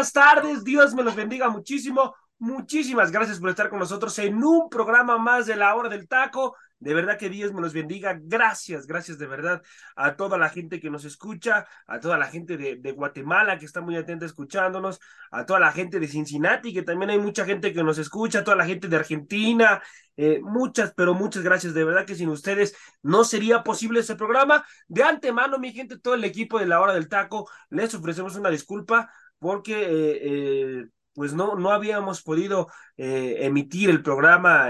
Buenas tardes. Dios me los bendiga muchísimo. Muchísimas gracias por estar con nosotros en un programa más de la hora del taco. De verdad que Dios me los bendiga. Gracias, gracias de verdad a toda la gente que nos escucha, a toda la gente de, Guatemala que está muy atenta escuchándonos, a toda la gente de Cincinnati, que también hay mucha gente que nos escucha, a toda la gente de Argentina. Eh, muchas, pero muchas gracias. De verdad que sin ustedes no sería posible ese programa. De antemano, mi gente, todo el equipo de la hora del taco, les ofrecemos una disculpa porque eh, eh, pues no, no habíamos podido eh, emitir el programa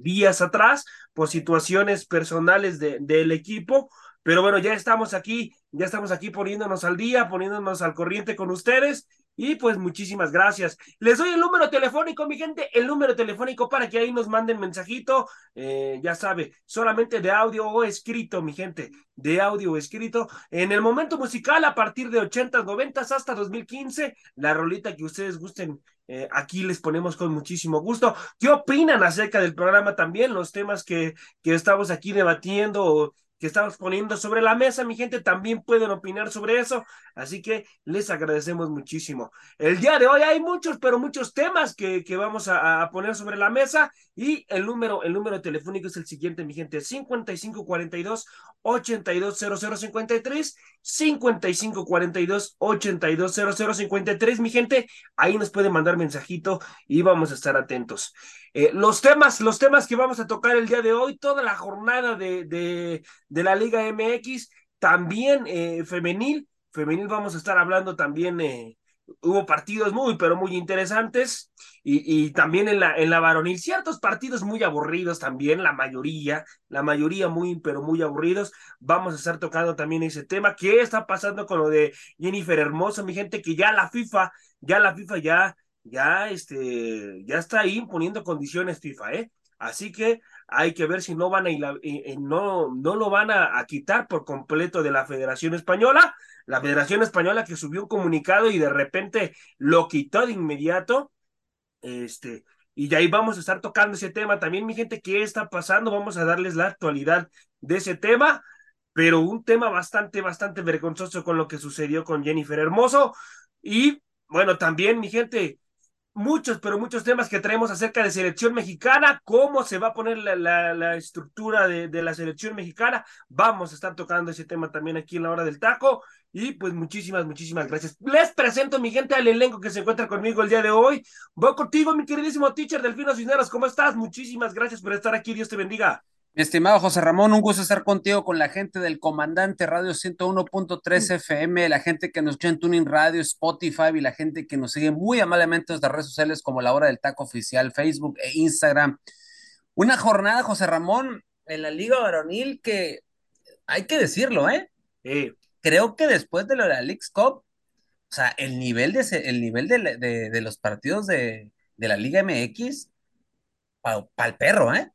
días atrás por situaciones personales de, del equipo, pero bueno, ya estamos aquí, ya estamos aquí poniéndonos al día, poniéndonos al corriente con ustedes y pues muchísimas gracias. Les doy el número telefónico, mi gente, el número telefónico para que ahí nos manden mensajito. Eh, ya sabe, solamente de audio o escrito, mi gente, de audio o escrito. En el momento musical, a partir de 80, 90 hasta 2015, la rolita que ustedes gusten. Eh, aquí les ponemos con muchísimo gusto. ¿Qué opinan acerca del programa también? Los temas que, que estamos aquí debatiendo que estamos poniendo sobre la mesa, mi gente, también pueden opinar sobre eso, así que les agradecemos muchísimo. El día de hoy hay muchos, pero muchos temas que, que vamos a, poner sobre la mesa y el número, el número telefónico es el siguiente, mi gente, 5542 820053, 5542 820053, mi gente, ahí nos pueden mandar mensajito y vamos a estar atentos. Eh, los temas, los temas que vamos a tocar el día de hoy, toda la jornada de, de, la Liga MX, también eh, femenil, femenil vamos a estar hablando también eh, hubo partidos muy, pero muy interesantes y, y, también en la, en la varonil, ciertos partidos muy aburridos también, la mayoría, la mayoría muy, pero muy aburridos. Vamos a estar tocando también ese tema. ¿Qué está pasando con lo de Jennifer Hermoso, mi gente? Que ya la FIFA, ya la FIFA ya, ya, este, ya está ahí poniendo condiciones FIFA, ¿eh? Así que hay que ver si no van a, no, no lo van a, a quitar por completo de la Federación Española la Federación Española que subió un comunicado y de repente lo quitó de inmediato. Este, y de ahí vamos a estar tocando ese tema. También, mi gente, ¿qué está pasando? Vamos a darles la actualidad de ese tema, pero un tema bastante, bastante vergonzoso con lo que sucedió con Jennifer Hermoso. Y bueno, también, mi gente, muchos, pero muchos temas que traemos acerca de selección mexicana, cómo se va a poner la, la, estructura de, de, la selección mexicana. Vamos a estar tocando ese tema también aquí en la hora del taco. Y pues muchísimas, muchísimas gracias. Les presento, mi gente, al elenco que se encuentra conmigo el día de hoy. Voy contigo, mi queridísimo teacher Delfino Cisneros. ¿Cómo estás? Muchísimas gracias por estar aquí. Dios te bendiga. Mi estimado José Ramón, un gusto estar contigo con la gente del Comandante Radio 101.3 FM, la gente que nos escucha en Tuning Radio, Spotify y la gente que nos sigue muy amablemente en nuestras redes sociales como la hora del taco oficial, Facebook e Instagram. Una jornada, José Ramón, en la Liga Varonil que hay que decirlo, ¿eh? Sí. Creo que después de lo de la Leagues Cup, o sea, el nivel de, el nivel de, de, de los partidos de, de, la Liga MX, para pa el perro, ¿eh?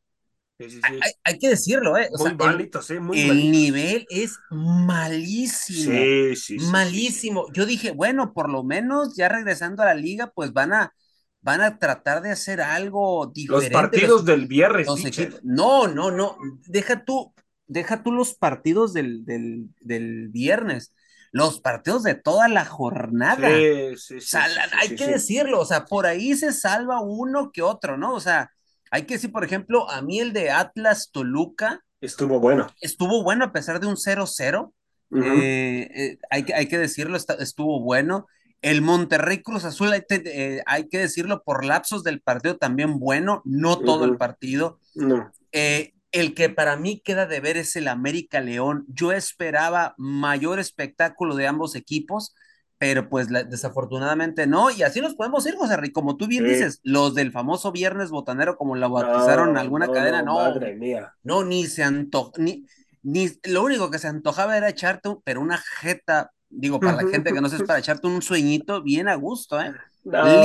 Sí, sí, sí. Hay, hay, que decirlo, ¿eh? O muy sea, malito, sí, muy el malito. nivel es malísimo. Sí, sí, sí, malísimo. Yo dije, bueno, por lo menos ya regresando a la liga, pues van a, van a tratar de hacer algo diferente. Los partidos los, del viernes. No, no, no. Deja tú, deja tú los partidos del, del, del viernes los partidos de toda la jornada. Sí, sí, o sea, hay que decirlo, o sea, por ahí se salva uno que otro, ¿no? O sea, hay que decir, por ejemplo, a mí el de Atlas Toluca. Estuvo bueno. Estuvo bueno a pesar de un 0-0. Uh -huh. eh, eh, hay, hay, que decirlo, está, estuvo bueno. El Monterrey Cruz Azul, hay, eh, hay, que decirlo, por lapsos del partido también bueno, no todo uh -huh. el partido. No. Eh, el que para mí queda de ver es el América León. Yo esperaba mayor espectáculo de ambos equipos, pero pues la, desafortunadamente no. Y así nos podemos ir, José Rico. Como tú bien sí. dices, los del famoso Viernes Botanero, como lo bautizaron no, alguna no, cadena, no. Madre mía. No, ni se antojó, ni, ni lo único que se antojaba era echarte, pero una jeta, digo, para la gente que no se es para echarte un sueñito bien a gusto, ¿eh?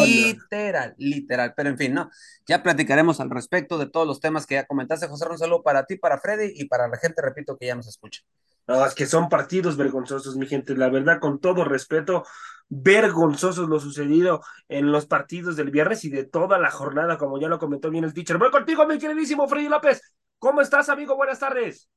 literal, literal. Pero en fin, no. Ya platicaremos al respecto de todos los temas que ya comentaste, José. Un saludo para ti, para Freddy y para la gente, repito, que ya nos escucha. No, es que son partidos vergonzosos, mi gente. La verdad, con todo respeto, vergonzosos lo sucedido en los partidos del viernes y de toda la jornada, como ya lo comentó bien el teacher. Voy contigo, mi queridísimo Freddy López. ¿Cómo estás, amigo? Buenas tardes.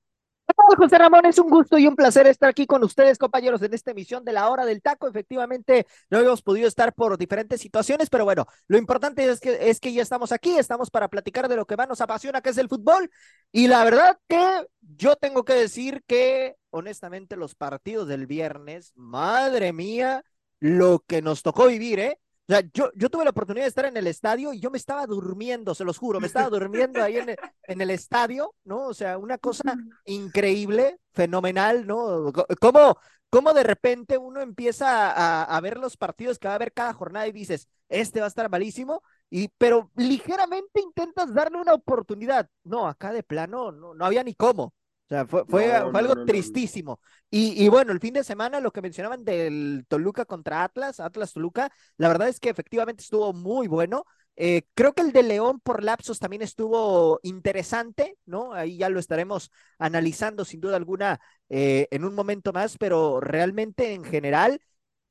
José Ramón, es un gusto y un placer estar aquí con ustedes, compañeros, en esta emisión de la hora del taco. Efectivamente, no hemos podido estar por diferentes situaciones, pero bueno, lo importante es que, es que ya estamos aquí, estamos para platicar de lo que más nos apasiona, que es el fútbol. Y la verdad que yo tengo que decir que, honestamente, los partidos del viernes, madre mía, lo que nos tocó vivir, ¿eh? O sea, yo, yo tuve la oportunidad de estar en el estadio y yo me estaba durmiendo, se los juro, me estaba durmiendo ahí en el, en el estadio, ¿no? O sea, una cosa increíble, fenomenal, ¿no? ¿Cómo, cómo de repente uno empieza a, a, ver los partidos que va a haber cada jornada y dices, este va a estar malísimo, y, pero ligeramente intentas darle una oportunidad. No, acá de plano no, no había ni cómo. O sea, fue, fue, no, fue algo no, no, tristísimo. Y, y, bueno, el fin de semana, lo que mencionaban del Toluca contra Atlas, Atlas Toluca, la verdad es que efectivamente estuvo muy bueno. Eh, creo que el de León por lapsos también estuvo interesante, ¿no? Ahí ya lo estaremos analizando sin duda alguna eh, en un momento más, pero realmente en general,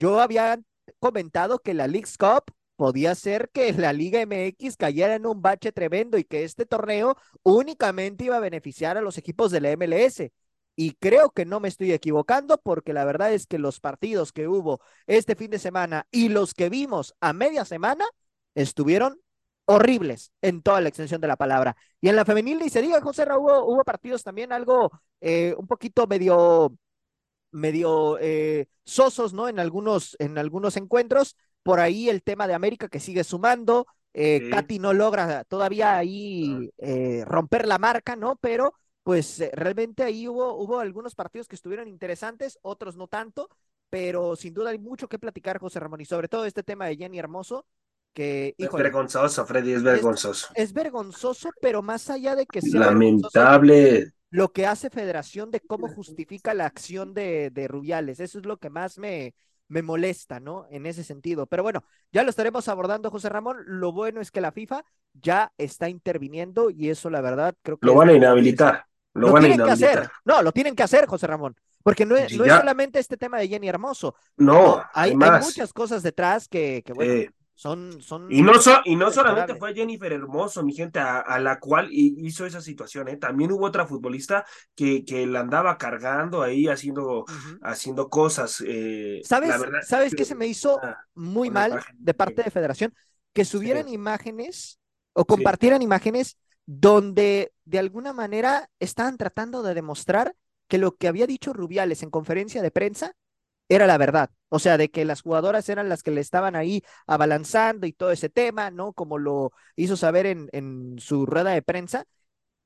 yo había comentado que la League's Cup podía ser que la Liga MX cayera en un bache tremendo y que este torneo únicamente iba a beneficiar a los equipos de la MLS. Y creo que no me estoy equivocando porque la verdad es que los partidos que hubo este fin de semana y los que vimos a media semana estuvieron horribles en toda la extensión de la palabra. Y en la femenil ni se diga, José Raúl, hubo, partidos también algo eh, un poquito medio medio eh, sosos, ¿no? En algunos, en algunos encuentros, por ahí el tema de América que sigue sumando. Eh, sí. Katy no logra todavía ahí eh, romper la marca, ¿no? Pero pues eh, realmente ahí hubo, hubo algunos partidos que estuvieron interesantes, otros no tanto, pero sin duda hay mucho que platicar, José Ramón, y sobre todo este tema de Jenny Hermoso, que... Híjole, es vergonzoso, Freddy, es vergonzoso. Es, es, vergonzoso, pero más allá de que sea... Lamentable. Lo que hace Federación de cómo justifica la acción de, de Rubiales, eso es lo que más me, me molesta, ¿no? En ese sentido. Pero bueno, ya lo estaremos abordando, José Ramón. Lo bueno es que la FIFA ya está interviniendo y eso, la verdad, creo que. Lo van a inhabilitar. Lo, lo van tienen a que hacer. No, lo tienen que hacer, José Ramón. Porque no es, no es solamente este tema de Jenny Hermoso. No, hay, hay, muchas cosas detrás que, que bueno. Eh, son, son y no, so, y no solamente fue Jennifer Hermoso, mi gente, a, a, la cual hizo esa situación, ¿eh? también hubo otra futbolista que, que la andaba cargando ahí haciendo, uh -huh. haciendo cosas. Eh, ¿Sabes, verdad, ¿sabes que, qué se me hizo muy mal de parte de Federación? Que subieran sí. imágenes o compartieran sí. imágenes donde de alguna manera estaban tratando de demostrar que lo que había dicho Rubiales en conferencia de prensa era la verdad. O sea, de que las jugadoras eran las que le estaban ahí abalanzando y todo ese tema, ¿no? Como lo hizo saber en, en su rueda de prensa.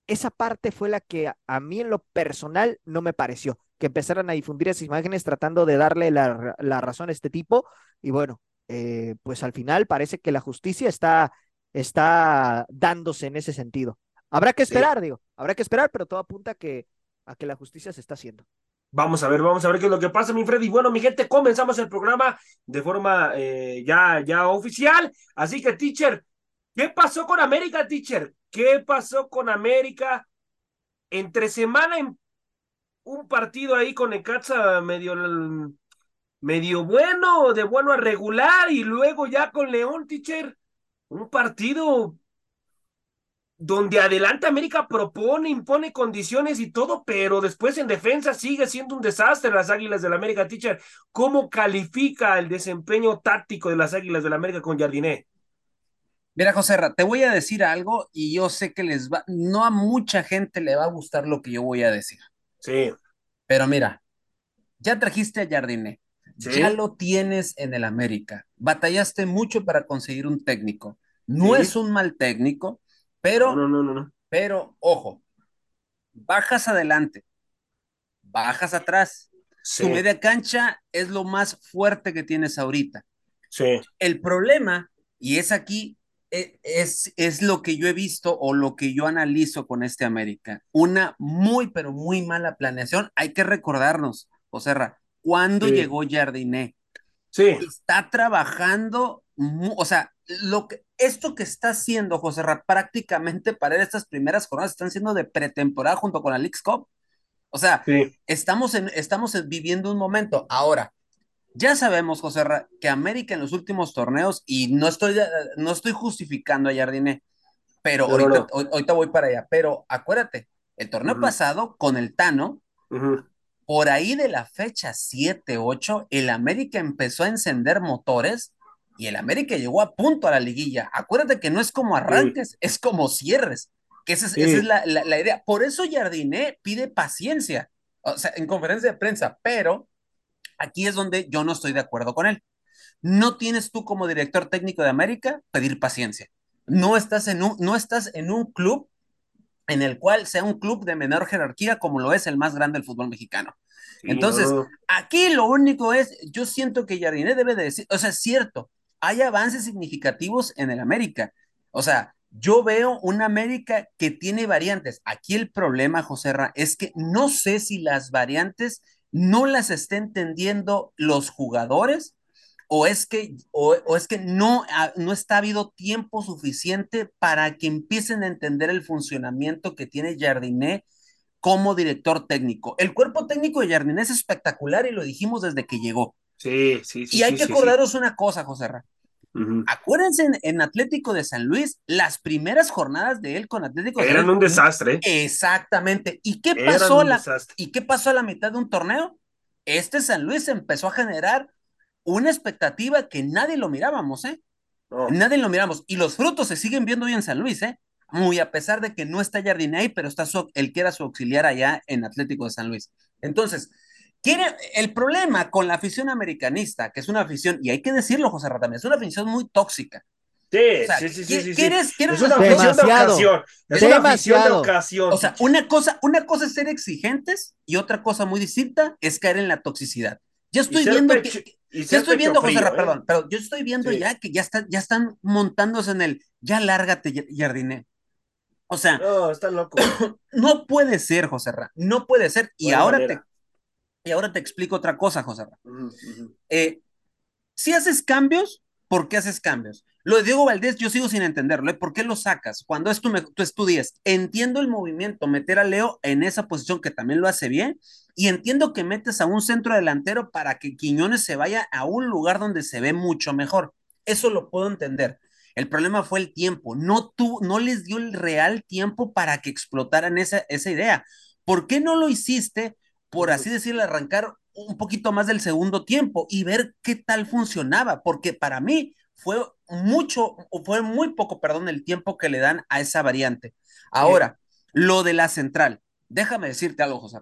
Esa parte fue la que a, a, mí en lo personal no me pareció, que empezaran a difundir esas imágenes tratando de darle la, la razón a este tipo. Y bueno, eh, pues al final parece que la justicia está, está dándose en ese sentido. Habrá que esperar, sí. digo, habrá que esperar, pero todo apunta a que, a que la justicia se está haciendo. Vamos a ver, vamos a ver qué es lo que pasa, mi Freddy. Bueno, mi gente, comenzamos el programa de forma eh, ya, ya oficial. Así que, teacher, ¿qué pasó con América, teacher? ¿Qué pasó con América? Entre semana, en un partido ahí con Necaxa medio, medio bueno, de bueno a regular, y luego ya con León, teacher, un partido donde adelante América propone, impone condiciones y todo, pero después en defensa sigue siendo un desastre las Águilas del la América, teacher. ¿Cómo califica el desempeño táctico de las Águilas del la América con Jardiné? Mira, José, te voy a decir algo y yo sé que les va, no a mucha gente le va a gustar lo que yo voy a decir. Sí. Pero mira, ya trajiste a Jardiné, ¿Sí? ya lo tienes en el América, batallaste mucho para conseguir un técnico. No ¿Sí? es un mal técnico, pero, no, no, no, no, pero, ojo, bajas adelante, bajas atrás. Sí. Tu media cancha es lo más fuerte que tienes ahorita. Sí. El problema, y es aquí e, es, es lo que yo he visto o lo que yo analizo con este América. Una muy, pero muy mala planeación. Hay que recordarnos, José Ra, cuando llegó Jardiné. Sí. Está trabajando, o sea, lo que, esto que está haciendo José Ra prácticamente para estas primeras jornadas están siendo de pretemporada junto con la Leagues Cup. O sea, estamos, en, estamos viviendo un momento. Ahora, ya sabemos, José Ra, que América en los últimos torneos, y no estoy, no estoy justificando a Jardine, pero ahorita, voy para allá. Pero acuérdate, el torneo pasado con el Tano, por ahí de la fecha 7, 8, el América empezó a encender motores y el América llegó a punto a la liguilla. Acuérdate que no es como arranques, es como cierres, que esa es, la, la, idea. Por eso Jardiné pide paciencia, o sea, en conferencia de prensa, pero aquí es donde yo no estoy de acuerdo con él. No tienes tú como director técnico de América pedir paciencia. No estás en un, no estás en un club en el cual sea un club de menor jerarquía como lo es el más grande del fútbol mexicano. Entonces, aquí lo único es, yo siento que Jardiné debe de decir, o sea, es cierto, hay avances significativos en el América. O sea, yo veo una América que tiene variantes. Aquí el problema, José Ra, es que no sé si las variantes no las está entendiendo los jugadores o es que, o, es que no, no está habido tiempo suficiente para que empiecen a entender el funcionamiento que tiene Jardiné como director técnico. El cuerpo técnico de Jardiné es espectacular y lo dijimos desde que llegó. Sí, sí, sí. Y hay que acordaros una cosa, José Ra. Acuérdense en, Atlético de San Luis, las primeras jornadas de él con Atlético de Eran San Luis, un desastre. Exactamente. ¿Y qué pasó la, ¿Y qué pasó a la mitad de un torneo? Este San Luis empezó a generar una expectativa que nadie lo mirábamos, ¿eh? Nadie lo miramos. Y los frutos se siguen viendo hoy en San Luis, ¿eh? Muy a pesar de que no está Jardine pero está su, él que era su auxiliar allá en Atlético de San Luis. Entonces, el problema con la afición americanista, que es una afición, y hay que decirlo, José Ratamé, es una afición muy tóxica. Sí, sí, sí, sí, sí, es una afición de ocasión. Es una afición de ocasión. O sea, una cosa, una cosa es ser exigentes y otra cosa muy distinta es caer en la toxicidad. Ya estoy viendo que, ya estoy viendo, José Ra, ¿eh? perdón, pero yo estoy viendo ya que ya están, ya están montándose en el ya lárgate, Jardiné. O sea, no, está loco. no puede ser, José Ra, no puede ser. Y ahora te, y ahora te explico otra cosa, José. Eh, si haces cambios, ¿por qué haces cambios? Lo de Diego Valdés, yo sigo sin entenderlo. ¿eh? ¿Por qué lo sacas? Cuando es tu, tú estudias, entiendo el movimiento, meter a Leo en esa posición que también lo hace bien, y entiendo que metes a un centro delantero para que Quiñones se vaya a un lugar donde se ve mucho mejor. Eso lo puedo entender. El problema fue el tiempo. No, tú, no les dio el real tiempo para que explotaran esa, esa idea. ¿Por qué no lo hiciste por así decirlo, arrancar un poquito más del segundo tiempo y ver qué tal funcionaba, porque para mí fue mucho, fue muy poco, perdón, el tiempo que le dan a esa variante. Ahora, lo de la central, déjame decirte algo, José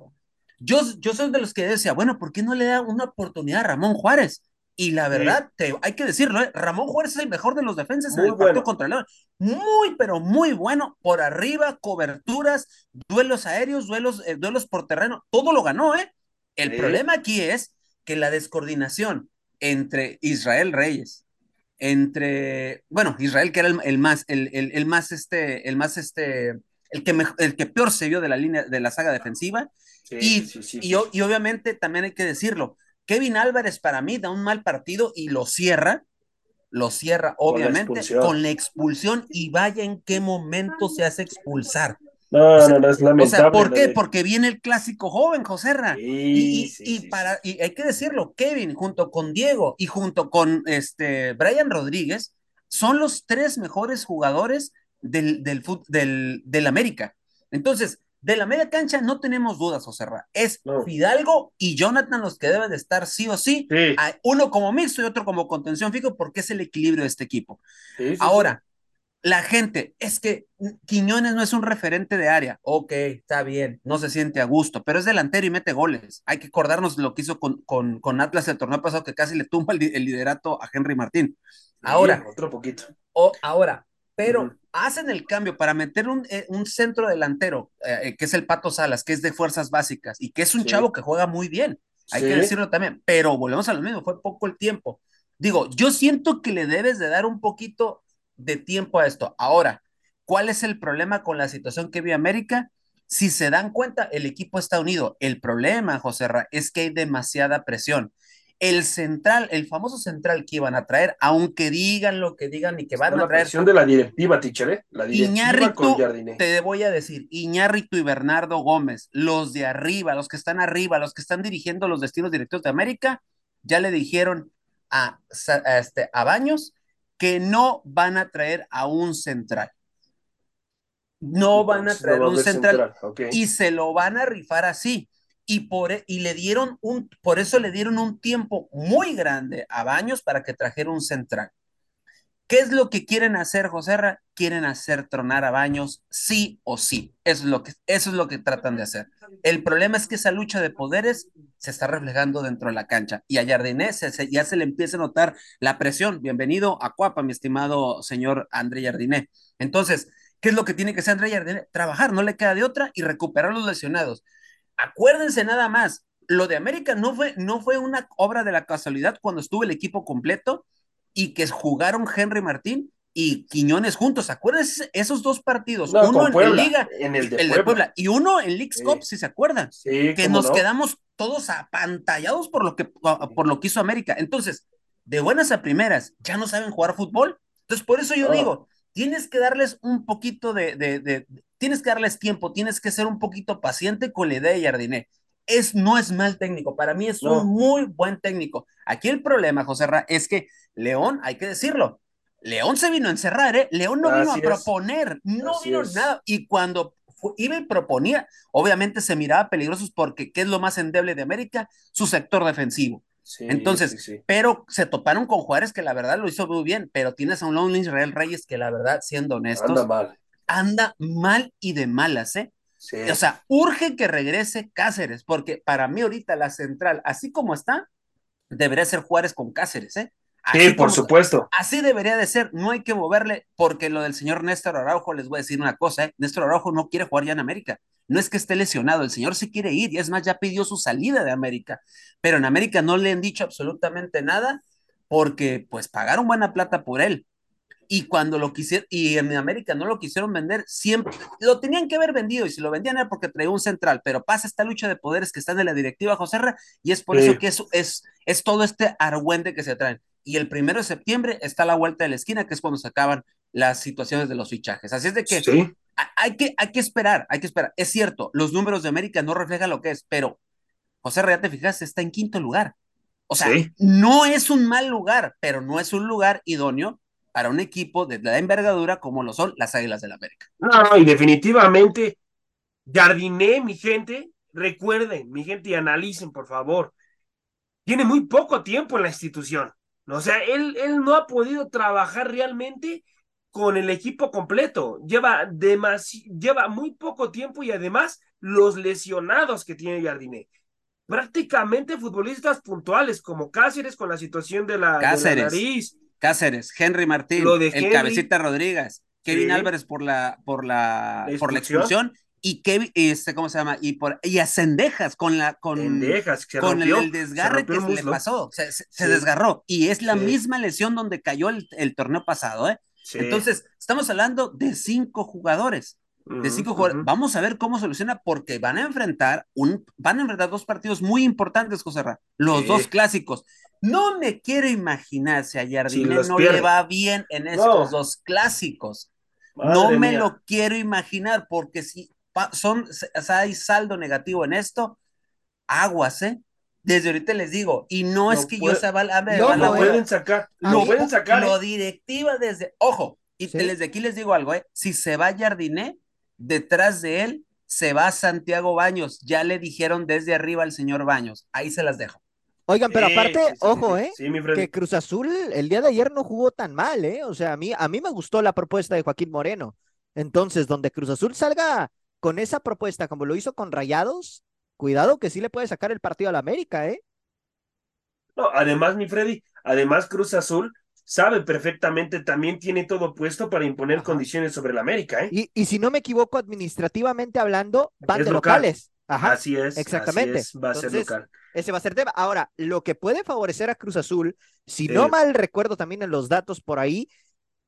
Yo, yo soy de los que decía, bueno, ¿por qué no le da una oportunidad a Ramón Juárez? Y la verdad, te, hay que decirlo, ¿eh? Ramón Juárez es el mejor de los defensas en el partido contra León. Muy, pero muy bueno. Por arriba, coberturas, duelos aéreos, duelos, eh, duelos por terreno, todo lo ganó, ¿eh? El problema aquí es que la descoordinación entre Israel Reyes, entre, bueno, Israel que era el, más, el, el, más, este, el más, este, el que, el que peor se vio de la línea, de la saga defensiva, y, y, y obviamente también hay que decirlo, Kevin Álvarez para mí da un mal partido y lo cierra, lo cierra obviamente con la expulsión, y vaya en qué momento se hace expulsar. No, no, no es lamentable. O sea, ¿por qué? Porque viene el clásico joven, José y, y, para, y hay que decirlo, Kevin junto con Diego y junto con este Brian Rodríguez son los tres mejores jugadores del, del, del, del América. Entonces, de la media cancha no tenemos dudas, José Es Fidalgo y Jonathan los que deben de estar sí o sí. Uno como mixto y otro como contención fijo, porque es el equilibrio de este equipo. Ahora, la gente, es que Quiñones no es un referente de área. Ok, está bien, no se siente a gusto, pero es delantero y mete goles. Hay que acordarnos lo que hizo con, con, con Atlas el torneo pasado, que casi le tumba el, liderato a Henry Martín. Ahora, otro poquito. O, ahora, pero hacen el cambio para meter un, eh, un centro delantero, eh, que es el Pato Salas, que es de fuerzas básicas y que es un chavo que juega muy bien, hay que decirlo también, pero volvemos a lo mismo, fue poco el tiempo. Digo, yo siento que le debes de dar un poquito de tiempo a esto. Ahora, ¿cuál es el problema con la situación que vive América? Si se dan cuenta, el equipo está unido. El problema, José Ra, es que hay demasiada presión el central, el famoso central que iban a traer, aunque digan lo que digan y que van a traer. La presión de la directiva, teacher, ¿eh? La directiva con Te voy a decir, Iñárritu y Bernardo Gómez, los de arriba, los que están arriba, los que están dirigiendo los destinos directos de América, ya le dijeron a, este, a Baños que no van a traer a un central. No van a traer a un central, y se lo van a rifar así y, por, e, y le dieron un, por eso le dieron un tiempo muy grande a Baños para que trajera un central. ¿Qué es lo que quieren hacer, Joserra? Quieren hacer tronar a Baños sí o sí. Eso es lo que, eso es lo que tratan de hacer. El problema es que esa lucha de poderes se está reflejando dentro de la cancha y a Jardinés ya se le empieza a notar la presión. Bienvenido a Cuapa, mi estimado señor André Jardiné. Entonces, ¿qué es lo que tiene que hacer André Jardiné? Trabajar, no le queda de otra y recuperar los lesionados. Acuérdense nada más, lo de América no fue, no fue una obra de la casualidad cuando estuvo el equipo completo y que jugaron Henry Martín y Quiñones juntos. Acuérdense esos dos partidos, uno en Liga, en el, de, Puebla. y uno en League Cup, si se acuerdan, que nos quedamos todos apantallados por lo que por lo que hizo América. Entonces, de buenas a primeras, ya no saben jugar fútbol. Entonces, por eso yo digo, tienes que darles un poquito de, de, tienes que darles tiempo, tienes que ser un poquito paciente con la idea de Jardiné. Es, no es mal técnico, para mí es un muy buen técnico. Aquí el problema, José Ra, es que León, hay que decirlo, León se vino a encerrar, ¿eh? León no vino a proponer, no vino nada. Y cuando iba y proponía, obviamente se miraba peligrosos porque ¿qué es lo más endeble de América? Su sector defensivo. Entonces, pero se toparon con Juárez que la verdad lo hizo muy bien, pero tienes a un Lonely Israel Reyes que la verdad, siendo honestos, anda mal anda mal y de malas, ¿eh? O sea, urge que regrese Cáceres, porque para mí ahorita la central, así como está, debería ser Juárez con Cáceres, ¿eh? sí, por supuesto. Así debería de ser, no hay que moverle, porque lo del señor Néstor Araujo, les voy a decir una cosa, ¿eh? Néstor Araujo no quiere jugar ya en América, no es que esté lesionado, el señor se quiere ir, y es más, ya pidió su salida de América, pero en América no le han dicho absolutamente nada, porque pues pagaron buena plata por él, y cuando lo quisieron, y en América no lo quisieron vender, siempre lo tenían que haber vendido y si lo vendían era porque traía un central, pero pasa esta lucha de poderes que está en la directiva José y es por eso que es, es, es todo este argüente que se traen. Y el primero de septiembre está a la vuelta de la esquina, que es cuando se acaban las situaciones de los fichajes. Así es de que, hay, que hay que esperar, hay que esperar. Es cierto, los números de América no reflejan lo que es, pero José ya te fijas, está en quinto lugar. O sea, no es un mal lugar, pero no es un lugar idóneo para un equipo de la envergadura como lo son las Águilas del la América. No, y definitivamente, Jardiné, mi gente, recuerden, mi gente, y analicen, por favor. Tiene muy poco tiempo en la institución. O sea, él, él no ha podido trabajar realmente con el equipo completo. Lleva, lleva muy poco tiempo y además los lesionados que tiene Jardiné. Prácticamente futbolistas puntuales como Cáceres con la situación de la, Cáceres. De la nariz, Cáceres, Henry Martín, el Cabecita Rodríguez, Kevin Álvarez por la, por la, por la expulsión y Kevin, este, ¿cómo se llama? Y por y a Cendejas con la con, con el, desgarre que le pasó, se, se desgarró y es la misma lesión donde cayó el, el torneo pasado, ¿eh? Entonces, estamos hablando de cinco jugadores de cinco jugadores. Vamos a ver cómo soluciona, porque van a enfrentar un, van a enfrentar dos partidos muy importantes, José Ra, los dos clásicos. No me quiero imaginar si a Jardine no le va bien en estos dos clásicos. no me lo quiero imaginar, porque si son, hay saldo negativo en esto, aguas, ¿eh? Desde ahorita les digo, y no es que yo se va a ver. No, lo pueden sacar. Lo pueden sacar. Lo ¿eh? directiva desde, ojo, y desde aquí les digo algo, ¿eh? Si se va Jardine, detrás de él se va Santiago Baños. Ya le dijeron desde arriba al señor Baños. Ahí se las dejo. Oigan, pero aparte, ojo, ¿eh? que Cruz Azul el día de ayer no jugó tan mal, ¿eh? O sea, a mí, a mí me gustó la propuesta de Joaquín Moreno. Entonces, donde Cruz Azul salga con esa propuesta, como lo hizo con Rayados, cuidado que sí le puede sacar el partido a la América, ¿eh? No, además, mi Freddy, además Cruz Azul sabe perfectamente, también tiene todo puesto para imponer condiciones sobre la América. ¿eh? Y, y, si no me equivoco, administrativamente hablando, van de locales. Ajá, así es. Exactamente. va a ser local. Ese va a ser tema. Ahora, lo que puede favorecer a Cruz Azul, si no mal recuerdo también en los datos por ahí,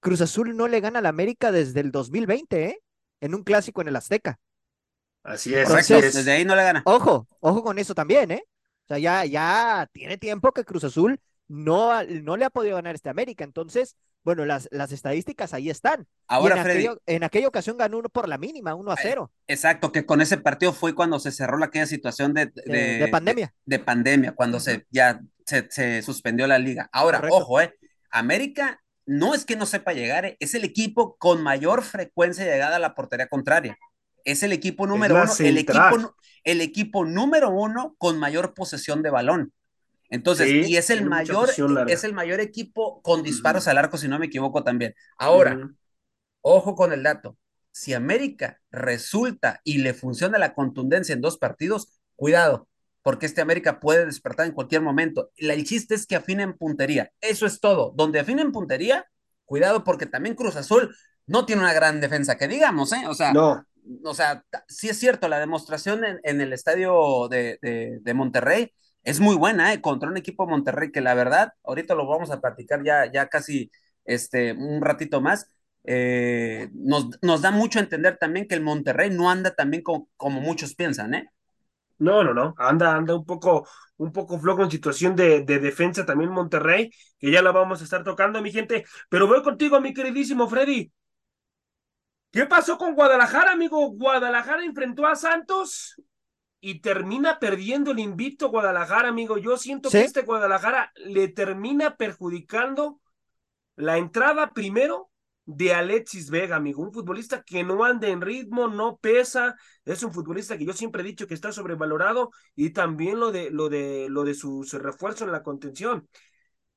Cruz Azul no le gana al América desde el 2020, ¿eh? En un clásico en el Azteca. Así es, Correcto, así es. desde ahí no le gana. Ojo, ojo con eso también, ¿eh? O sea, ya, ya tiene tiempo que Cruz Azul no, ha- no le ha podido ganar este América. Entonces, bueno, las, las estadísticas ahí están. Ahora, en, Freddy, aquello- en aquella ocasión ganó uno por la mínima, 1 a 0 exacto, que con ese partido fue cuando se cerró la- aquella situación de, de, de, de pandemia. de pandemia, cuando se ya se, se suspendió la liga. Ahora, Correcto. ojo, eh, América no es que no sepa llegar, eh, es el equipo con mayor frecuencia de llegada a la portería contraria. Es el equipo número uno, el equipo, el equipo número uno con mayor posesión de balón. Entonces, Sí, y es el mayor, es el mayor equipo con disparos al arco, si no me equivoco también. Ahora. Ojo con el dato. Si América resulta y le funciona la contundencia en dos partidos, cuidado, porque este América puede despertar en cualquier momento. La- El chiste es que afinen puntería. Eso es todo. Donde afinen puntería, cuidado, porque también Cruz Azul no tiene una gran defensa, que digamos, ¿eh? O sea, No, o sea, sí es cierto, la demostración en, en el estadio de, de- de Monterrey es muy buena, ¿eh? Contra un equipo de Monterrey que la verdad, ahorita lo vamos a platicar ya, ya casi este, un ratito más, eh, nos, nos da mucho a entender también que el Monterrey no anda tan bien como, como muchos piensan, ¿eh? no, no, no. Anda, anda un poco, un poco flojo en situación de, de defensa también Monterrey, que ya la vamos a estar tocando, mi gente. Pero voy contigo, mi queridísimo Freddy. ¿Qué pasó con Guadalajara, amigo? Guadalajara enfrentó a Santos y termina perdiendo el invicto Guadalajara, amigo. Yo siento Sí. que este Guadalajara le termina perjudicando la entrada primero de Alexis Vega, amigo, un futbolista que no anda en ritmo, no pesa, es un futbolista que yo siempre he dicho que está sobrevalorado y también lo de lo de lo de su, su refuerzo en la contención.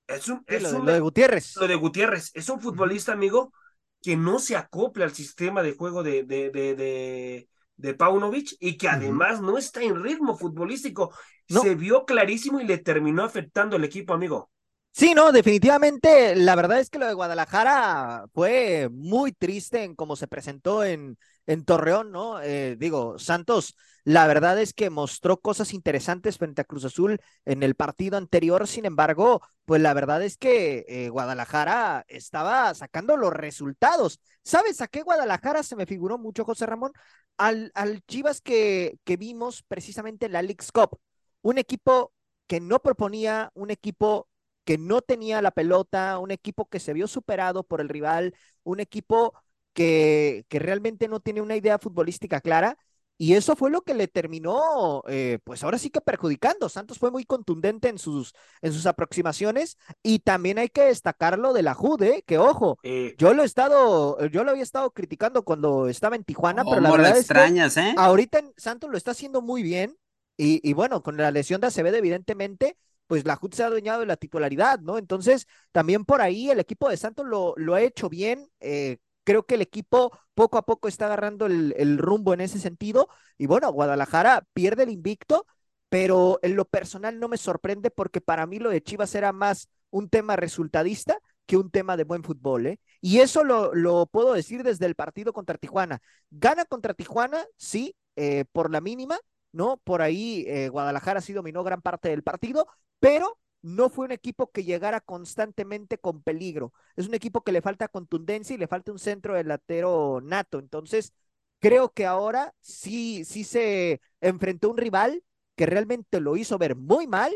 Es un, Sí, es lo, de- un- lo de Gutiérrez. lo de Gutiérrez, es un futbolista, amigo, que no se acopla al sistema de juego de, de, de, de, de Paunovic y que además no está en ritmo futbolístico. No. Se vio clarísimo y le terminó afectando el equipo, amigo. Sí, no, definitivamente, la verdad es que lo de Guadalajara fue muy triste en cómo se presentó en, en Torreón, ¿no? Eh, digo, Santos, la verdad es que mostró cosas interesantes frente a Cruz Azul en el partido anterior, sin embargo, pues la verdad es que eh, Guadalajara estaba sacando los resultados. ¿Sabes a qué Guadalajara se me figuró mucho, José Ramón? Al, al Chivas que, que vimos precisamente en la League's Cup, un equipo que no proponía, un equipo que no tenía la pelota, un equipo que se vio superado por el rival, un equipo que, que realmente no tiene una idea futbolística clara. Y eso fue lo que le terminó, eh, pues ahora sí que perjudicando. Santos fue muy contundente en sus, en sus aproximaciones y también hay que destacarlo de la JUDE, que ojo, Eh, yo lo he estado, yo lo había estado criticando cuando estaba en Tijuana, pero la ¿Cómo lo verdad es que extrañas, eh? ahorita en Santos lo está haciendo muy bien y, y bueno, con la lesión de Acevedo, evidentemente, pues la JUT se ha adueñado de la titularidad, ¿no? Entonces, también por ahí el equipo de Santos lo, lo ha hecho bien. eh, creo que el equipo poco a poco está agarrando el, el rumbo en ese sentido. Y bueno, Guadalajara pierde el invicto, pero en lo personal no me sorprende porque para mí lo de Chivas era más un tema resultadista que un tema de buen fútbol, ¿eh? Y eso lo, lo puedo decir desde el partido contra Tijuana. Gana contra Tijuana, sí, eh, por la mínima, ¿no? Por ahí eh, Guadalajara sí dominó gran parte del partido, pero no fue un equipo que llegara constantemente con peligro. Es un equipo que le falta contundencia y le falta un centro delantero nato. Entonces, creo que ahora sí, sí se enfrentó a un rival que realmente lo hizo ver muy mal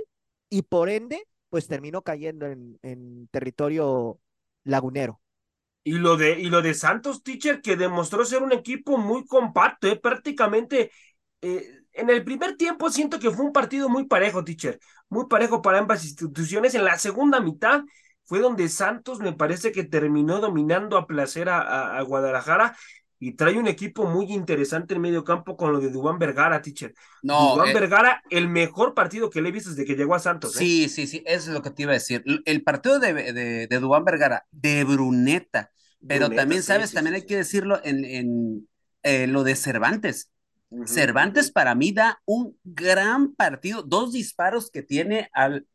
y por ende, pues terminó cayendo en, en territorio lagunero. Y lo de, y lo de Santos, teacher, que demostró ser un equipo muy compacto, ¿eh? prácticamente. eh, en el primer tiempo siento que fue un partido muy parejo, teacher, muy parejo para ambas instituciones. En la segunda mitad fue donde Santos me parece que terminó dominando a placer a, a, a Guadalajara y trae un equipo muy interesante en medio campo con lo de Dubán Vergara, teacher. No, Dubán eh, Vergara, el mejor partido que le he visto desde que llegó a Santos. ¿eh? Sí, sí, sí, eso es lo que te iba a decir. El partido de, de, de Dubán Vergara, de Bruneta, pero Bruneta, también, sí, ¿sabes? sí, también sí, hay que decirlo en, en eh, lo de Cervantes. Cervantes para mí da un gran partido, dos disparos que tiene al,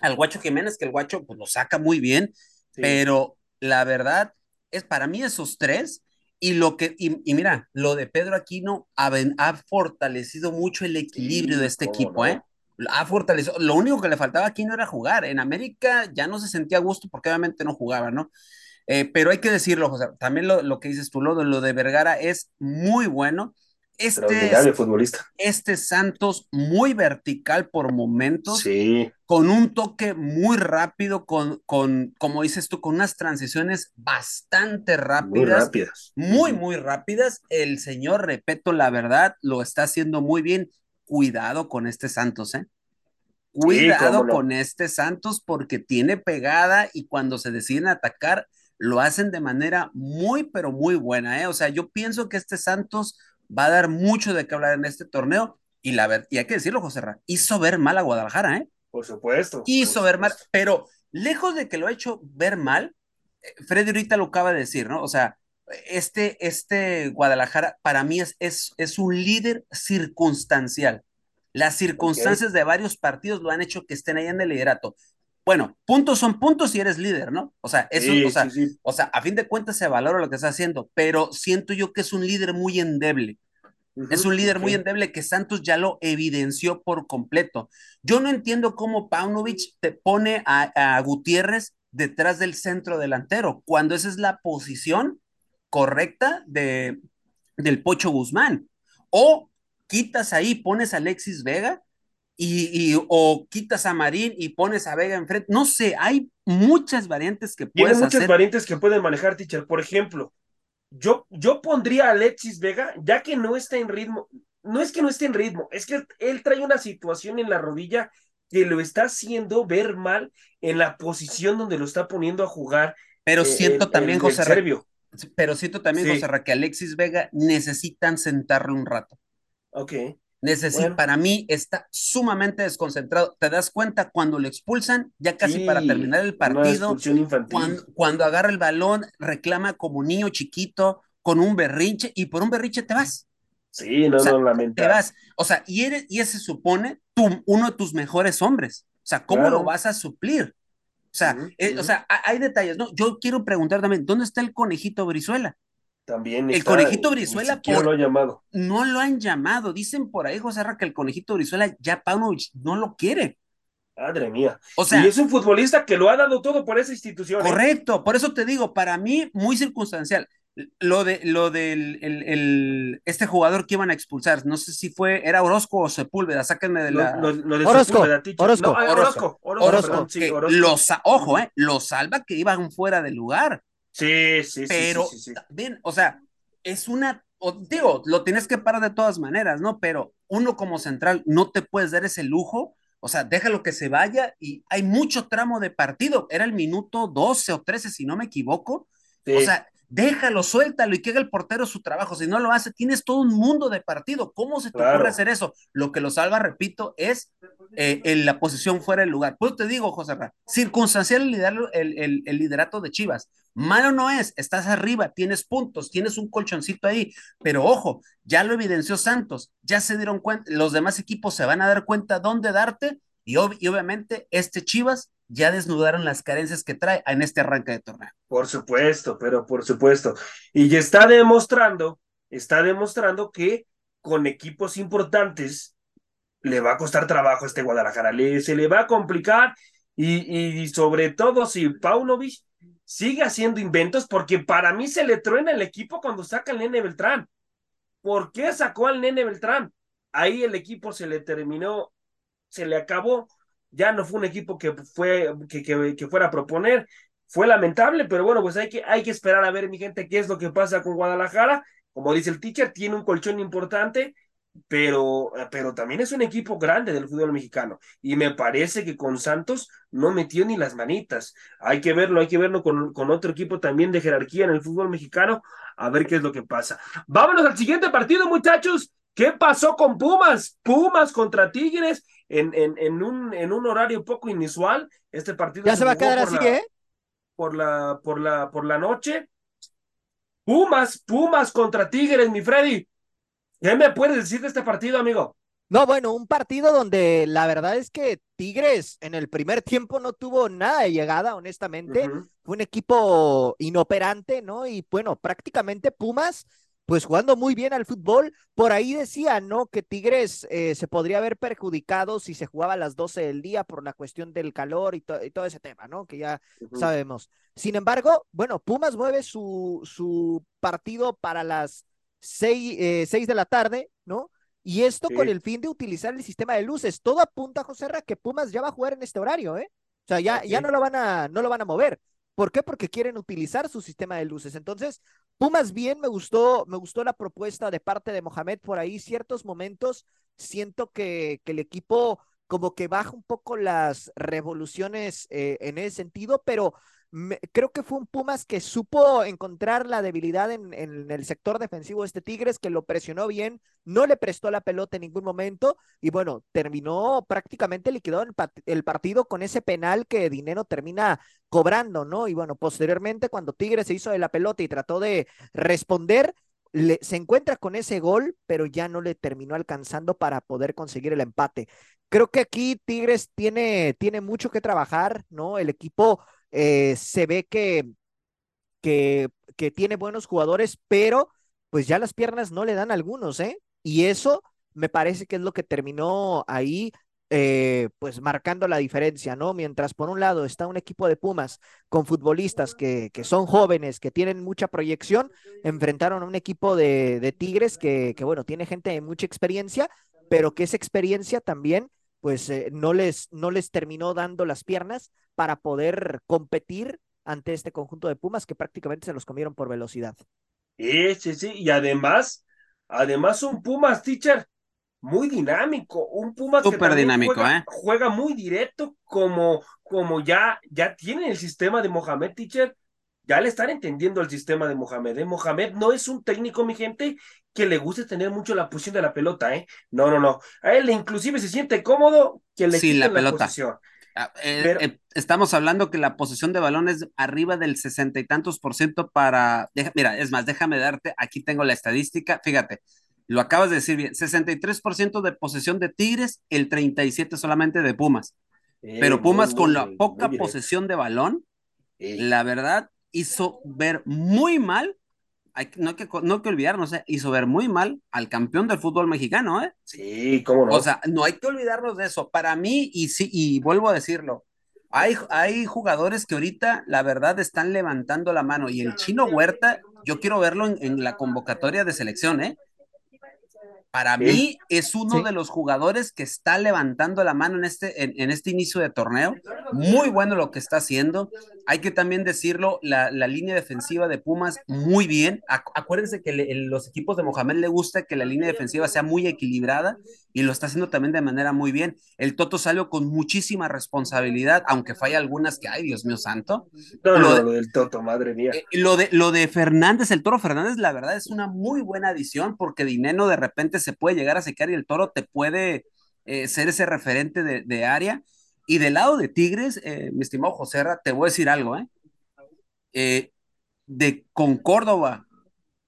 al Guacho Jiménez, que el Guacho pues, lo saca muy bien, Sí. pero la verdad es para mí esos tres. Y lo que, y, y mira, lo de Pedro Aquino ha, ha fortalecido mucho el equilibrio Sí, de este equipo, no. ¿eh? Ha fortalecido. Lo único que le faltaba aquí no era jugar. En América ya no se sentía a gusto porque obviamente no jugaba, ¿no? Eh, pero hay que decirlo, José, también lo, lo que dices tú, lo, lo de Vergara es muy bueno. Este, futbolista. este Santos muy vertical por momentos, sí. con un toque muy rápido, con, con, como dices tú, con unas transiciones bastante rápidas. Muy rápidas. Muy, muy rápidas. El señor, repito, la verdad, lo está haciendo muy bien. Cuidado con este Santos, ¿eh? Cuidado con este Santos porque tiene pegada y cuando se deciden atacar, lo hacen de manera muy, pero muy buena, ¿eh? O sea, yo pienso que este Santos va a dar mucho de qué hablar en este torneo. Y, la y hay que decirlo, José Ra, hizo ver mal a Guadalajara, ¿eh? Por supuesto. Hizo ver mal, pero lejos de que lo ha hecho ver mal, eh, Freddy ahorita lo acaba de decir, ¿no? O sea, este, este Guadalajara para mí es, es, es un líder circunstancial. Las circunstancias de varios partidos lo han hecho que estén ahí en el liderato. Bueno, puntos son puntos si eres líder, ¿no? O sea, eso, o, sea o sea, a fin de cuentas se valora lo que está haciendo, pero siento yo que es un líder muy endeble. es un líder muy endeble que Santos ya lo evidenció por completo. Yo no entiendo cómo Paunovic te pone a, a Gutiérrez detrás del centro delantero, cuando esa es la posición correcta de, del Pocho Guzmán. O quitas ahí, pones a Alexis Vega y, o quitas a Marín y pones a Vega enfrente. No sé, hay muchas variantes que puedes Tiene muchas variantes que pueden manejar, teacher. Por ejemplo, yo, yo pondría a Alexis Vega, ya que no está en ritmo. No es que no esté en ritmo, es que él trae una situación en la rodilla que lo está haciendo ver mal en la posición donde lo está poniendo a jugar. Pero eh, siento también, José Serbio. Pero siento también, José Ra, que Alexis Vega necesitan sentarle un rato. Ok. Necesita, para mí está sumamente desconcentrado. ¿Te das cuenta cuando lo expulsan? Ya casi para terminar el partido. Cuando, cuando agarra el balón, reclama como niño chiquito, con un berrinche, y por un berrinche te vas. Sí, no, no, lamentable. Te vas. O sea, y, eres, y ese supone tú, uno de tus mejores hombres. O sea, ¿cómo lo vas a suplir? O sea, eh, o sea, hay detalles, ¿no? Yo quiero preguntar también, ¿dónde está el conejito Brizuela? También el conejito Brizuela no lo han llamado. No lo han llamado. Dicen por ahí, José Ra, que el conejito Brizuela ya Paunovic no lo quiere. Madre mía. O sea, y es un futbolista que lo ha dado todo por esa institución. ¿eh? Correcto, por eso te digo, para mí muy circunstancial. Lo de lo del el, este jugador que iban a expulsar, no sé si fue, era Orozco o Sepúlveda, sáquenme de la. Orozco, Orozco, Orozco, Orozco, ojo, eh, lo salva que iban fuera de lugar. Sí, sí, pero, sí. Pero, bien, o sea, es una, digo, lo tienes que parar de todas maneras, ¿no? Pero uno como central no te puedes dar ese lujo, o sea, déjalo que se vaya y hay mucho tramo de partido, era el minuto 12 o 13, si no me equivoco. O sea, déjalo, suéltalo y que haga el portero su trabajo. Si no lo hace, tienes todo un mundo de partido. ¿Cómo se te ocurre hacer eso? Lo que lo salva, repito, es eh, en la posición fuera del lugar. Pues te digo, José Ra, circunstancial el, el, liderato de Chivas. Malo no es, estás arriba, tienes puntos, tienes un colchoncito ahí, pero ojo, ya lo evidenció Santos, ya se dieron cuenta, los demás equipos se van a dar cuenta dónde darte y, y obviamente este Chivas ya desnudaron las carencias que trae en este arranque de torneo. Por supuesto, pero por supuesto. Y está demostrando, está demostrando que con equipos importantes le va a costar trabajo a este Guadalajara, le, se le va a complicar y, y sobre todo si Paunovic sigue haciendo inventos, porque para mí se le truena el equipo cuando saca al nene Beltrán. ¿Por qué sacó al nene Beltrán? Ahí el equipo se le terminó, se le acabó ya no fue un equipo que, fue, que, que, fuera a proponer. Fue lamentable, pero bueno, pues hay que, hay que esperar a ver, mi gente, qué es lo que pasa con Guadalajara. Como dice el teacher, tiene un colchón importante, pero, pero también es un equipo grande del fútbol mexicano. Y me parece que con Santos no metió ni las manitas. Hay que verlo, hay que verlo con, con otro equipo también de jerarquía en el fútbol mexicano, a ver qué es lo que pasa. Vámonos al siguiente partido, muchachos. ¿Qué pasó con Pumas? Pumas contra Tigres en, en, en, un, en un horario poco inusual. Este partido ya se, va a quedar así, ¿eh? Por la, por la, por la noche. Pumas, Pumas contra Tigres, mi Freddy. ¿Qué me puedes decir de este partido, amigo? No, bueno, un partido donde la verdad es que Tigres en el primer tiempo no tuvo nada de llegada, honestamente. Fue un equipo inoperante, ¿no? Y bueno, prácticamente Pumas pues jugando muy bien al fútbol. Por ahí decía, ¿no? Que Tigres eh, se podría haber perjudicado si se jugaba a las 12 del día por la cuestión del calor y, todo ese tema, ¿no? Que ya sabemos. Sin embargo, bueno, Pumas mueve su, su partido para las 6, eh, de la tarde, ¿no? Y esto con el fin de utilizar el sistema de luces. Todo apunta, José Ra, que Pumas ya va a jugar en este horario, ¿eh? O sea, ya, ya no lo van a, no lo van a mover. ¿Por qué? Porque quieren utilizar su sistema de luces. Entonces, Pumas bien, me gustó, me gustó la propuesta de parte de Mohamed por ahí. Ciertos momentos siento que, que el equipo como que baja un poco las revoluciones eh, en ese sentido, pero creo que fue un Pumas que supo encontrar la debilidad en, el sector defensivo de este Tigres, que lo presionó bien, no le prestó la pelota en ningún momento y bueno, terminó prácticamente liquidado el, el partido con ese penal que Dinero termina cobrando, ¿no? Y bueno, posteriormente cuando Tigres se hizo de la pelota y trató de responder, se encuentra con ese gol, pero ya no le terminó alcanzando para poder conseguir el empate. Creo que aquí Tigres tiene, tiene mucho que trabajar, ¿no? El equipo eh, se ve que, que, tiene buenos jugadores, pero pues ya las piernas no le dan algunos, ¿eh? Y eso me parece que es lo que terminó ahí, eh, pues marcando la diferencia, ¿no? Mientras por un lado está un equipo de Pumas con futbolistas que, que son jóvenes, que tienen mucha proyección, enfrentaron a un equipo de, de Tigres que, que, bueno, tiene gente de mucha experiencia, pero que esa experiencia también, pues eh, no, les, no les terminó dando las piernas para poder competir ante este conjunto de Pumas que prácticamente se los comieron por velocidad. Sí, sí, sí, y además, además un Pumas, teacher, muy dinámico, un Pumas Súper dinámico, juega, ¿eh? juega muy directo, como, como ya, ya tiene el sistema de Mohamed, teacher, ya le están entendiendo el sistema de Mohamed. ¿eh? Mohamed no es un técnico, mi gente, que le guste tener mucho la posición de la pelota, ¿eh? No, no, no. A él inclusive se siente cómodo que le sí, la, pelota. posición. Ah, eh, eh, estamos hablando que la posesión de balón es arriba del sesenta y tantos por ciento para. mira, es más, déjame darte, aquí tengo la estadística, fíjate, lo acabas de decir bien, 63% de posesión de Tigres, el 37% solamente de Pumas. Pero Pumas con la poca posesión de balón, la verdad, hizo ver muy mal no hay que, no hay que olvidarnos, ¿eh? hizo ver muy mal al campeón del fútbol mexicano, ¿eh? Sí, cómo no. O sea, no hay que olvidarnos de eso. Para mí, y sí, y vuelvo a decirlo, hay, hay jugadores que ahorita, la verdad, están levantando la mano. Y el chino Huerta, yo quiero verlo en, en la convocatoria de selección, ¿eh? Para mí es uno de los jugadores que está levantando la mano en este, en, este inicio de torneo. Muy bueno lo que está haciendo. Hay que también decirlo, la, línea defensiva de Pumas, muy bien. acuérdense que los equipos de Mohamed le gusta que la línea defensiva sea muy equilibrada y lo está haciendo también de manera muy bien. El Toto salió con muchísima responsabilidad, aunque falla algunas que, ay, Dios mío santo. No, lo, no, lo del Toto, madre mía. Eh, lo, de, lo de Fernández, el Toro Fernández, la verdad es una muy buena adición porque Dineno de repente se puede llegar a secar y el Toro te puede eh, ser ese referente de, área. Y del lado de Tigres, eh, mi estimado José te voy a decir algo, ¿eh? de con Córdoba,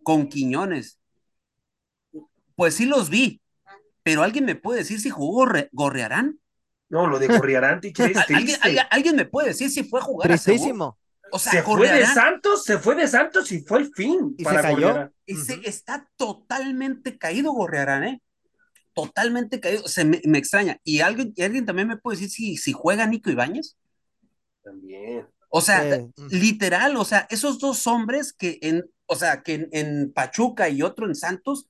con Quiñones, pues sí los vi, pero alguien me puede decir si jugó Gorriarán. No, lo de Gorriarán, ¿Alguien, ¿Alguien, me puede decir si fue a jugar Tristísimo. O sea, se fue de Santos, se fue de Santos y fue el fin. Y para se cayó. Y se, está totalmente caído Gorriarán, ¿eh? Totalmente caído. Se me, extraña. ¿Y alguien, alguien también me puede decir si, si juega Nico Ibáñez? También. O sea, literal, o sea, esos dos hombres que en, o sea, que en Pachuca y otro en Santos,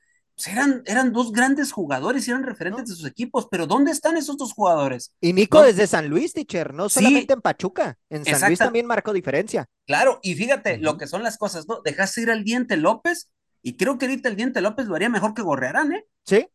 eran, eran dos grandes jugadores y eran referentes de sus equipos, pero ¿dónde están esos dos jugadores? Y Nico desde San Luis, teacher, no solamente en Pachuca, en San Luis también marcó diferencia. Claro, y fíjate lo que son las cosas, ¿no? Dejaste ir al Diente López y creo que ahorita el Diente López lo haría mejor que Gorrearán, ¿eh? Sí.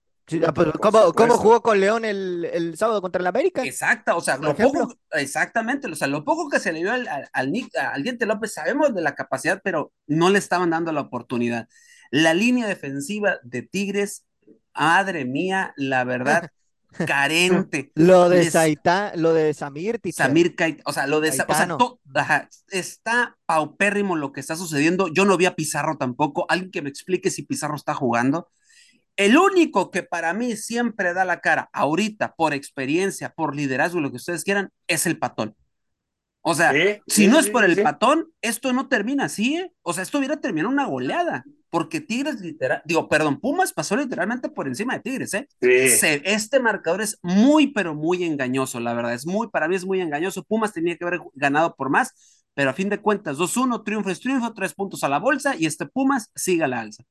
Ah, pues, ¿cómo, jugó con León el, el, sábado contra el América? Exacto, o sea, lo poco, exactamente, o sea, lo poco que se le dio al, al, al Diente López, sabemos de la capacidad, pero no le estaban dando la oportunidad. La línea defensiva de Tigres, madre mía, la verdad, carente. lo de Saita, lo de Samir, Samir o sea, lo de o sea, está paupérrimo lo que está sucediendo. Yo no vi a Pizarro tampoco. Alguien que me explique si Pizarro está jugando. El único que para mí siempre da la cara, ahorita, por experiencia, por liderazgo, lo que ustedes quieran, es el patón. O sea, si no es por el patón, esto no termina así, ¿eh? O sea, esto hubiera terminado una goleada, porque Tigres literal, digo, perdón, Pumas pasó literalmente por encima de Tigres, ¿eh? este marcador es muy, pero muy engañoso, la verdad, es muy, para mí es muy engañoso. Pumas tenía que haber ganado por más, pero a fin de cuentas, 2-1, triunfo es triunfo, tres puntos a la bolsa y este Pumas sigue a la alza.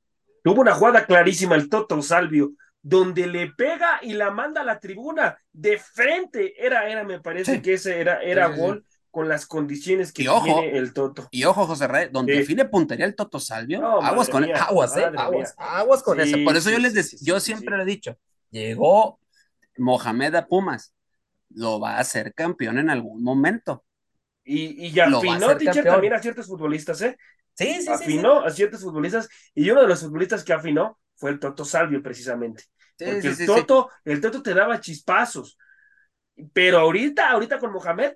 Tuvo una jugada clarísima el Toto Salvio, donde le pega y la manda a la tribuna de frente. Era, era, me parece que ese era, era gol con las condiciones que tiene el Toto. Y ojo, José Rey, donde define puntería el Toto Salvio, aguas con aguas, eh, aguas, aguas con eso. Por eso yo les decía, yo siempre le he dicho, llegó Mohamed a Pumas, lo va a hacer campeón en algún momento. Y, y afinó, teacher, también a ciertos futbolistas, ¿eh? Sí, sí, afinó a ciertos futbolistas, y uno de los futbolistas que afinó fue el Toto Salvio, precisamente. Porque el Toto, el Toto te daba chispazos. Pero ahorita, ahorita con Mohamed,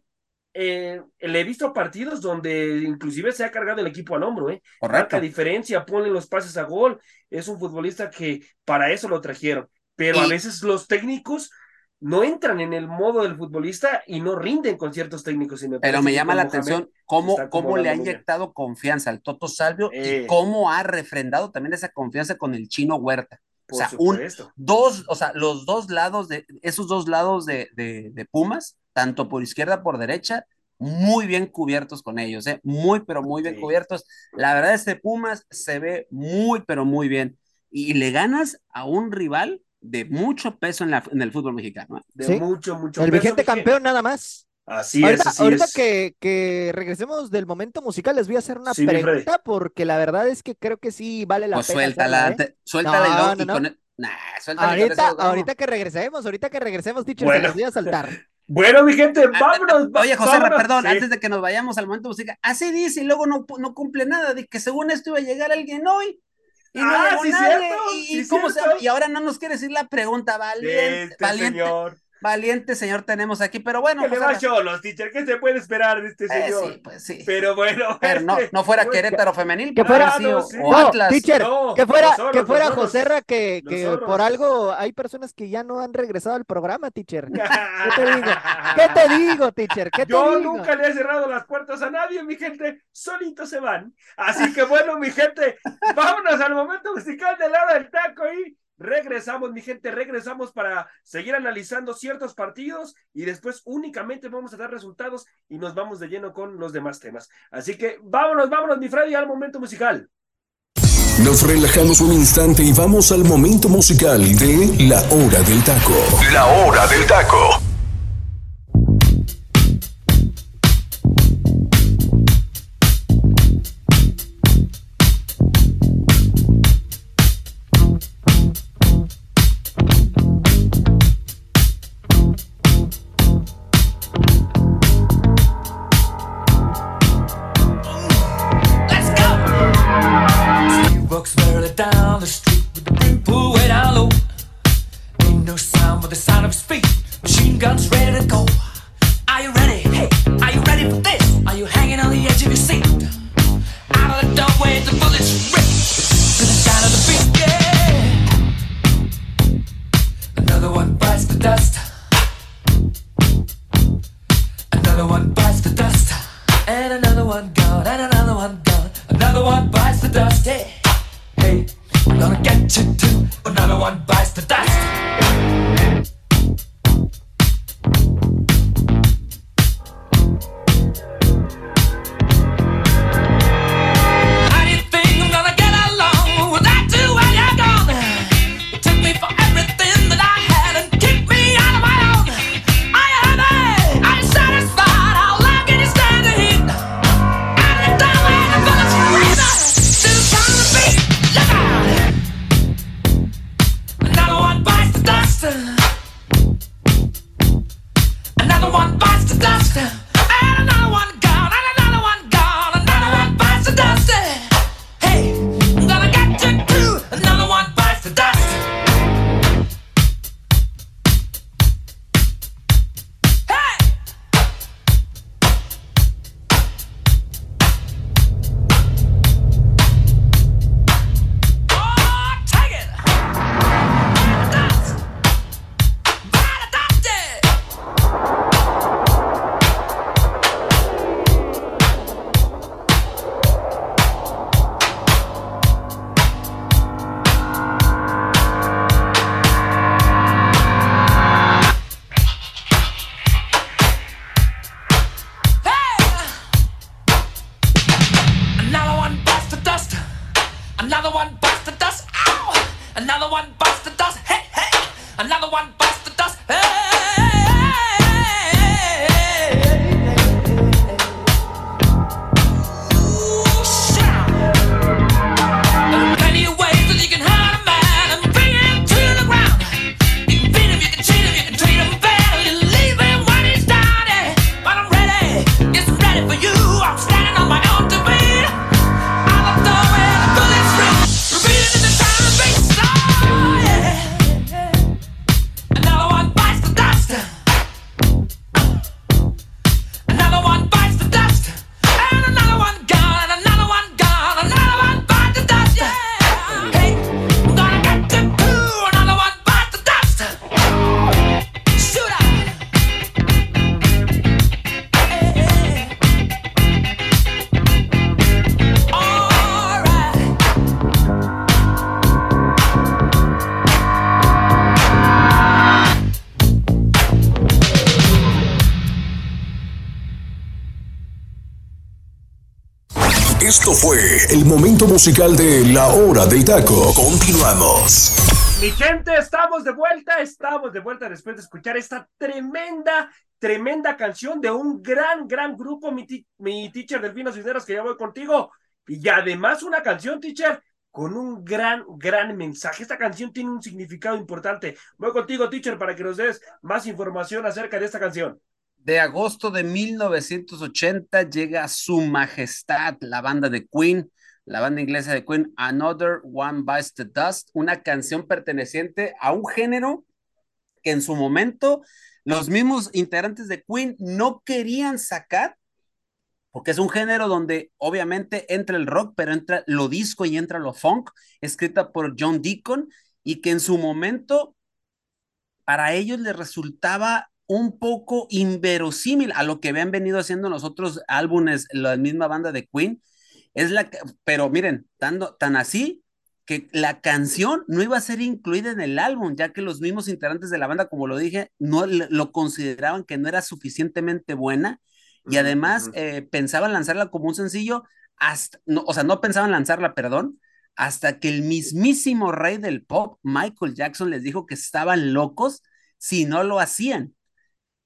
eh, le he visto partidos donde inclusive se ha cargado el equipo al hombro, ¿eh? Marca diferencia, pone los pases a gol. Es un futbolista que para eso lo trajeron. Pero a veces los técnicos no entran en el modo del futbolista y no rinden con ciertos técnicos. Pero me llama la atención cómo, cómo le ha inyectado confianza al Toto Salvio y eh. cómo ha refrendado también esa confianza con el chino Huerta. o sea, un, dos, o sea, los dos lados de, esos dos lados de, de, Pumas, tanto por izquierda por derecha, muy bien cubiertos con ellos, ¿eh? muy, pero muy bien cubiertos. La verdad, este Pumas se ve muy, pero muy bien. Y le ganas a un rival de mucho peso en, la, en el fútbol mexicano. ¿eh? De mucho, mucho El vigente campeón nada más. Así ahorita, es. ahorita Que, que regresemos del momento musical, les voy a hacer una pregunta porque la verdad es que creo que sí vale la pues pena. Suéltala, ¿eh? suéltala y, con ahorita, ahorita que regresemos, ahorita que regresemos, teacher, bueno. los voy a saltar. Bueno, mi gente, ah, vámonos. Oye, José, perdón, antes de que nos vayamos al momento musical, así dice y luego no, no cumple nada, de que según esto iba a llegar alguien hoy y ah, sí, cierto, y, cómo se, y ahora no nos quiere decir la pregunta, valiente, este valiente, señor. Valiente señor tenemos aquí, pero bueno. Que le va Cholos, teacher, ¿qué se puede esperar de este eh, señor? sí, pues sí. Pero bueno. Pero no, no fuera Querétaro femenil, que fuera, no, o Atlas. Teacher, que fuera, que fuera Joserra, que, que por algo hay personas que ya no han regresado al programa, teacher. ¿Qué te digo? ¿Qué te digo, teacher? ¿Qué te Yo nunca le he cerrado las puertas a nadie, mi gente, solitos se van. Así que bueno, mi gente, vámonos al momento musical del lado del taco y regresamos, mi gente, regresamos para seguir analizando ciertos partidos y después únicamente vamos a dar resultados y nos vamos de lleno con los demás temas. Así que vámonos, vámonos, mi Freddy, al momento musical. Nos relajamos un instante y vamos al momento musical de La Hora del Taco. La Hora del Taco. El momento musical de La Hora del Taco. Continuamos. Mi gente, estamos de vuelta, estamos de vuelta después de escuchar esta tremenda, tremenda canción de un gran, gran grupo, mi, mi teacher Delfino Cisneros, que ya voy contigo. Y además una canción, teacher, con un gran, gran mensaje. Esta canción tiene un significado importante. Voy contigo, teacher, para que nos des más información acerca de esta canción. De agosto de 1980 llega Su Majestad, la banda de Queen, la banda inglesa de Queen, Another One Bites the Dust, una canción perteneciente a un género que en su momento los mismos integrantes de Queen no querían sacar, porque es un género donde obviamente entra el rock, pero entra lo disco y entra lo funk, escrita por John Deacon, y que en su momento para ellos les resultaba un poco inverosímil a lo que habían venido haciendo los otros álbumes, la misma banda de Queen. Es la, que- pero miren, tanto, tan así que la canción no iba a ser incluida en el álbum, ya que los mismos integrantes de la banda, como lo dije, no lo consideraban que no era suficientemente buena y además eh, pensaban lanzarla como un sencillo, hasta, no, o sea, no pensaban lanzarla, perdón, hasta que el mismísimo rey del pop, Michael Jackson, les dijo que estaban locos si no lo hacían.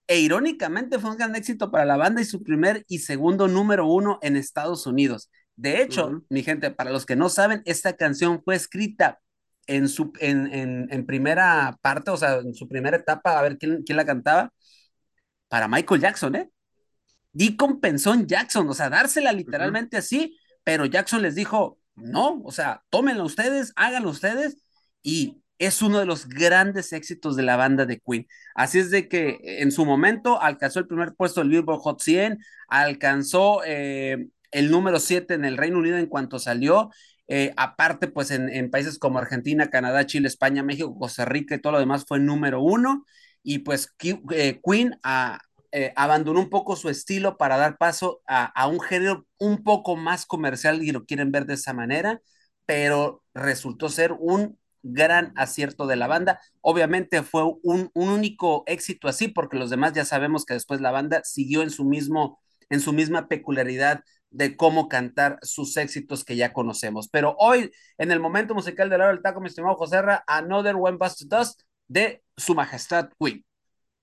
E irónicamente fue un gran éxito para la banda y su primer y segundo número uno en Estados Unidos. De hecho, Ujú. mi gente, para los que no saben, esta canción fue escrita en su en, en, en primera parte, o sea, en su primera etapa, a ver quién, quién la cantaba, para Michael Jackson, ¿eh? Deacon pensó en Jackson, o sea, dársela literalmente así, pero Jackson les dijo, no, o sea, tómenlo ustedes, háganlo ustedes, y es uno de los grandes éxitos de la banda de Queen. Así es de que en su momento alcanzó el primer puesto del Billboard Hot 100, alcanzó eh, el número 7 en el Reino Unido en cuanto salió, eh, aparte pues en, en, países como Argentina, Canadá, Chile, España, México, Costa Rica y todo lo demás fue número uno, y pues eh, Queen a, eh, abandonó un poco su estilo para dar paso a, a, un género un poco más comercial y lo quieren ver de esa manera, pero resultó ser un gran acierto de la banda. Obviamente fue un, un, único éxito así, porque los demás ya sabemos que después la banda siguió en su mismo, en su misma peculiaridad de cómo cantar sus éxitos que ya conocemos. Pero hoy, en el momento musical de la hora del taco, mi estimado José Ra, Another One Bust Dust de Su Majestad Queen.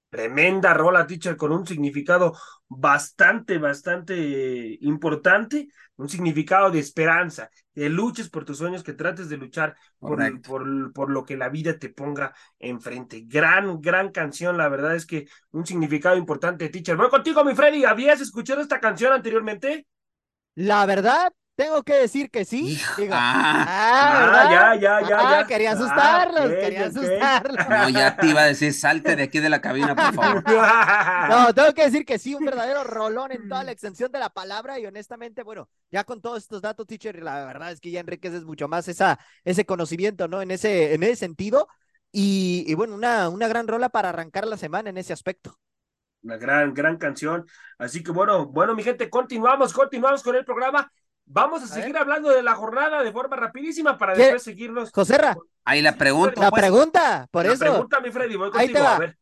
Tremenda rola, teacher, con un significado bastante, bastante importante, un significado de esperanza, que luches por tus sueños, que trates de luchar por, por, por, lo que la vida te ponga enfrente. Gran, gran canción, la verdad es que un significado importante, teacher. Voy contigo, mi Freddy, ¿habías escuchado esta canción anteriormente? La verdad, tengo que decir que sí. Digo, ah, ah, ya, ya, ya, ah, ya. Quería asustarlos, Ah, okay, quería okay. asustarlos. No, ya te iba a decir, salte de aquí de la cabina, por favor. No, tengo que decir que sí, un verdadero rolón en toda la extensión de la palabra y honestamente, bueno, ya con todos estos datos, teacher, la verdad es que ya enriqueces mucho más esa, ese conocimiento, ¿no? En ese, en ese sentido. Y, y bueno, una, una gran rola para arrancar la semana en ese aspecto. Una gran, gran canción. Así que bueno, bueno, mi gente, continuamos, continuamos con el programa. Vamos a, a seguir ver. hablando de la jornada de forma rapidísima para ¿Qué? después seguirnos. Joserra. Ahí la pregunta. La pues. pregunta, por la eso. pregunta, mi Freddy, voy Ahí te va. a ver.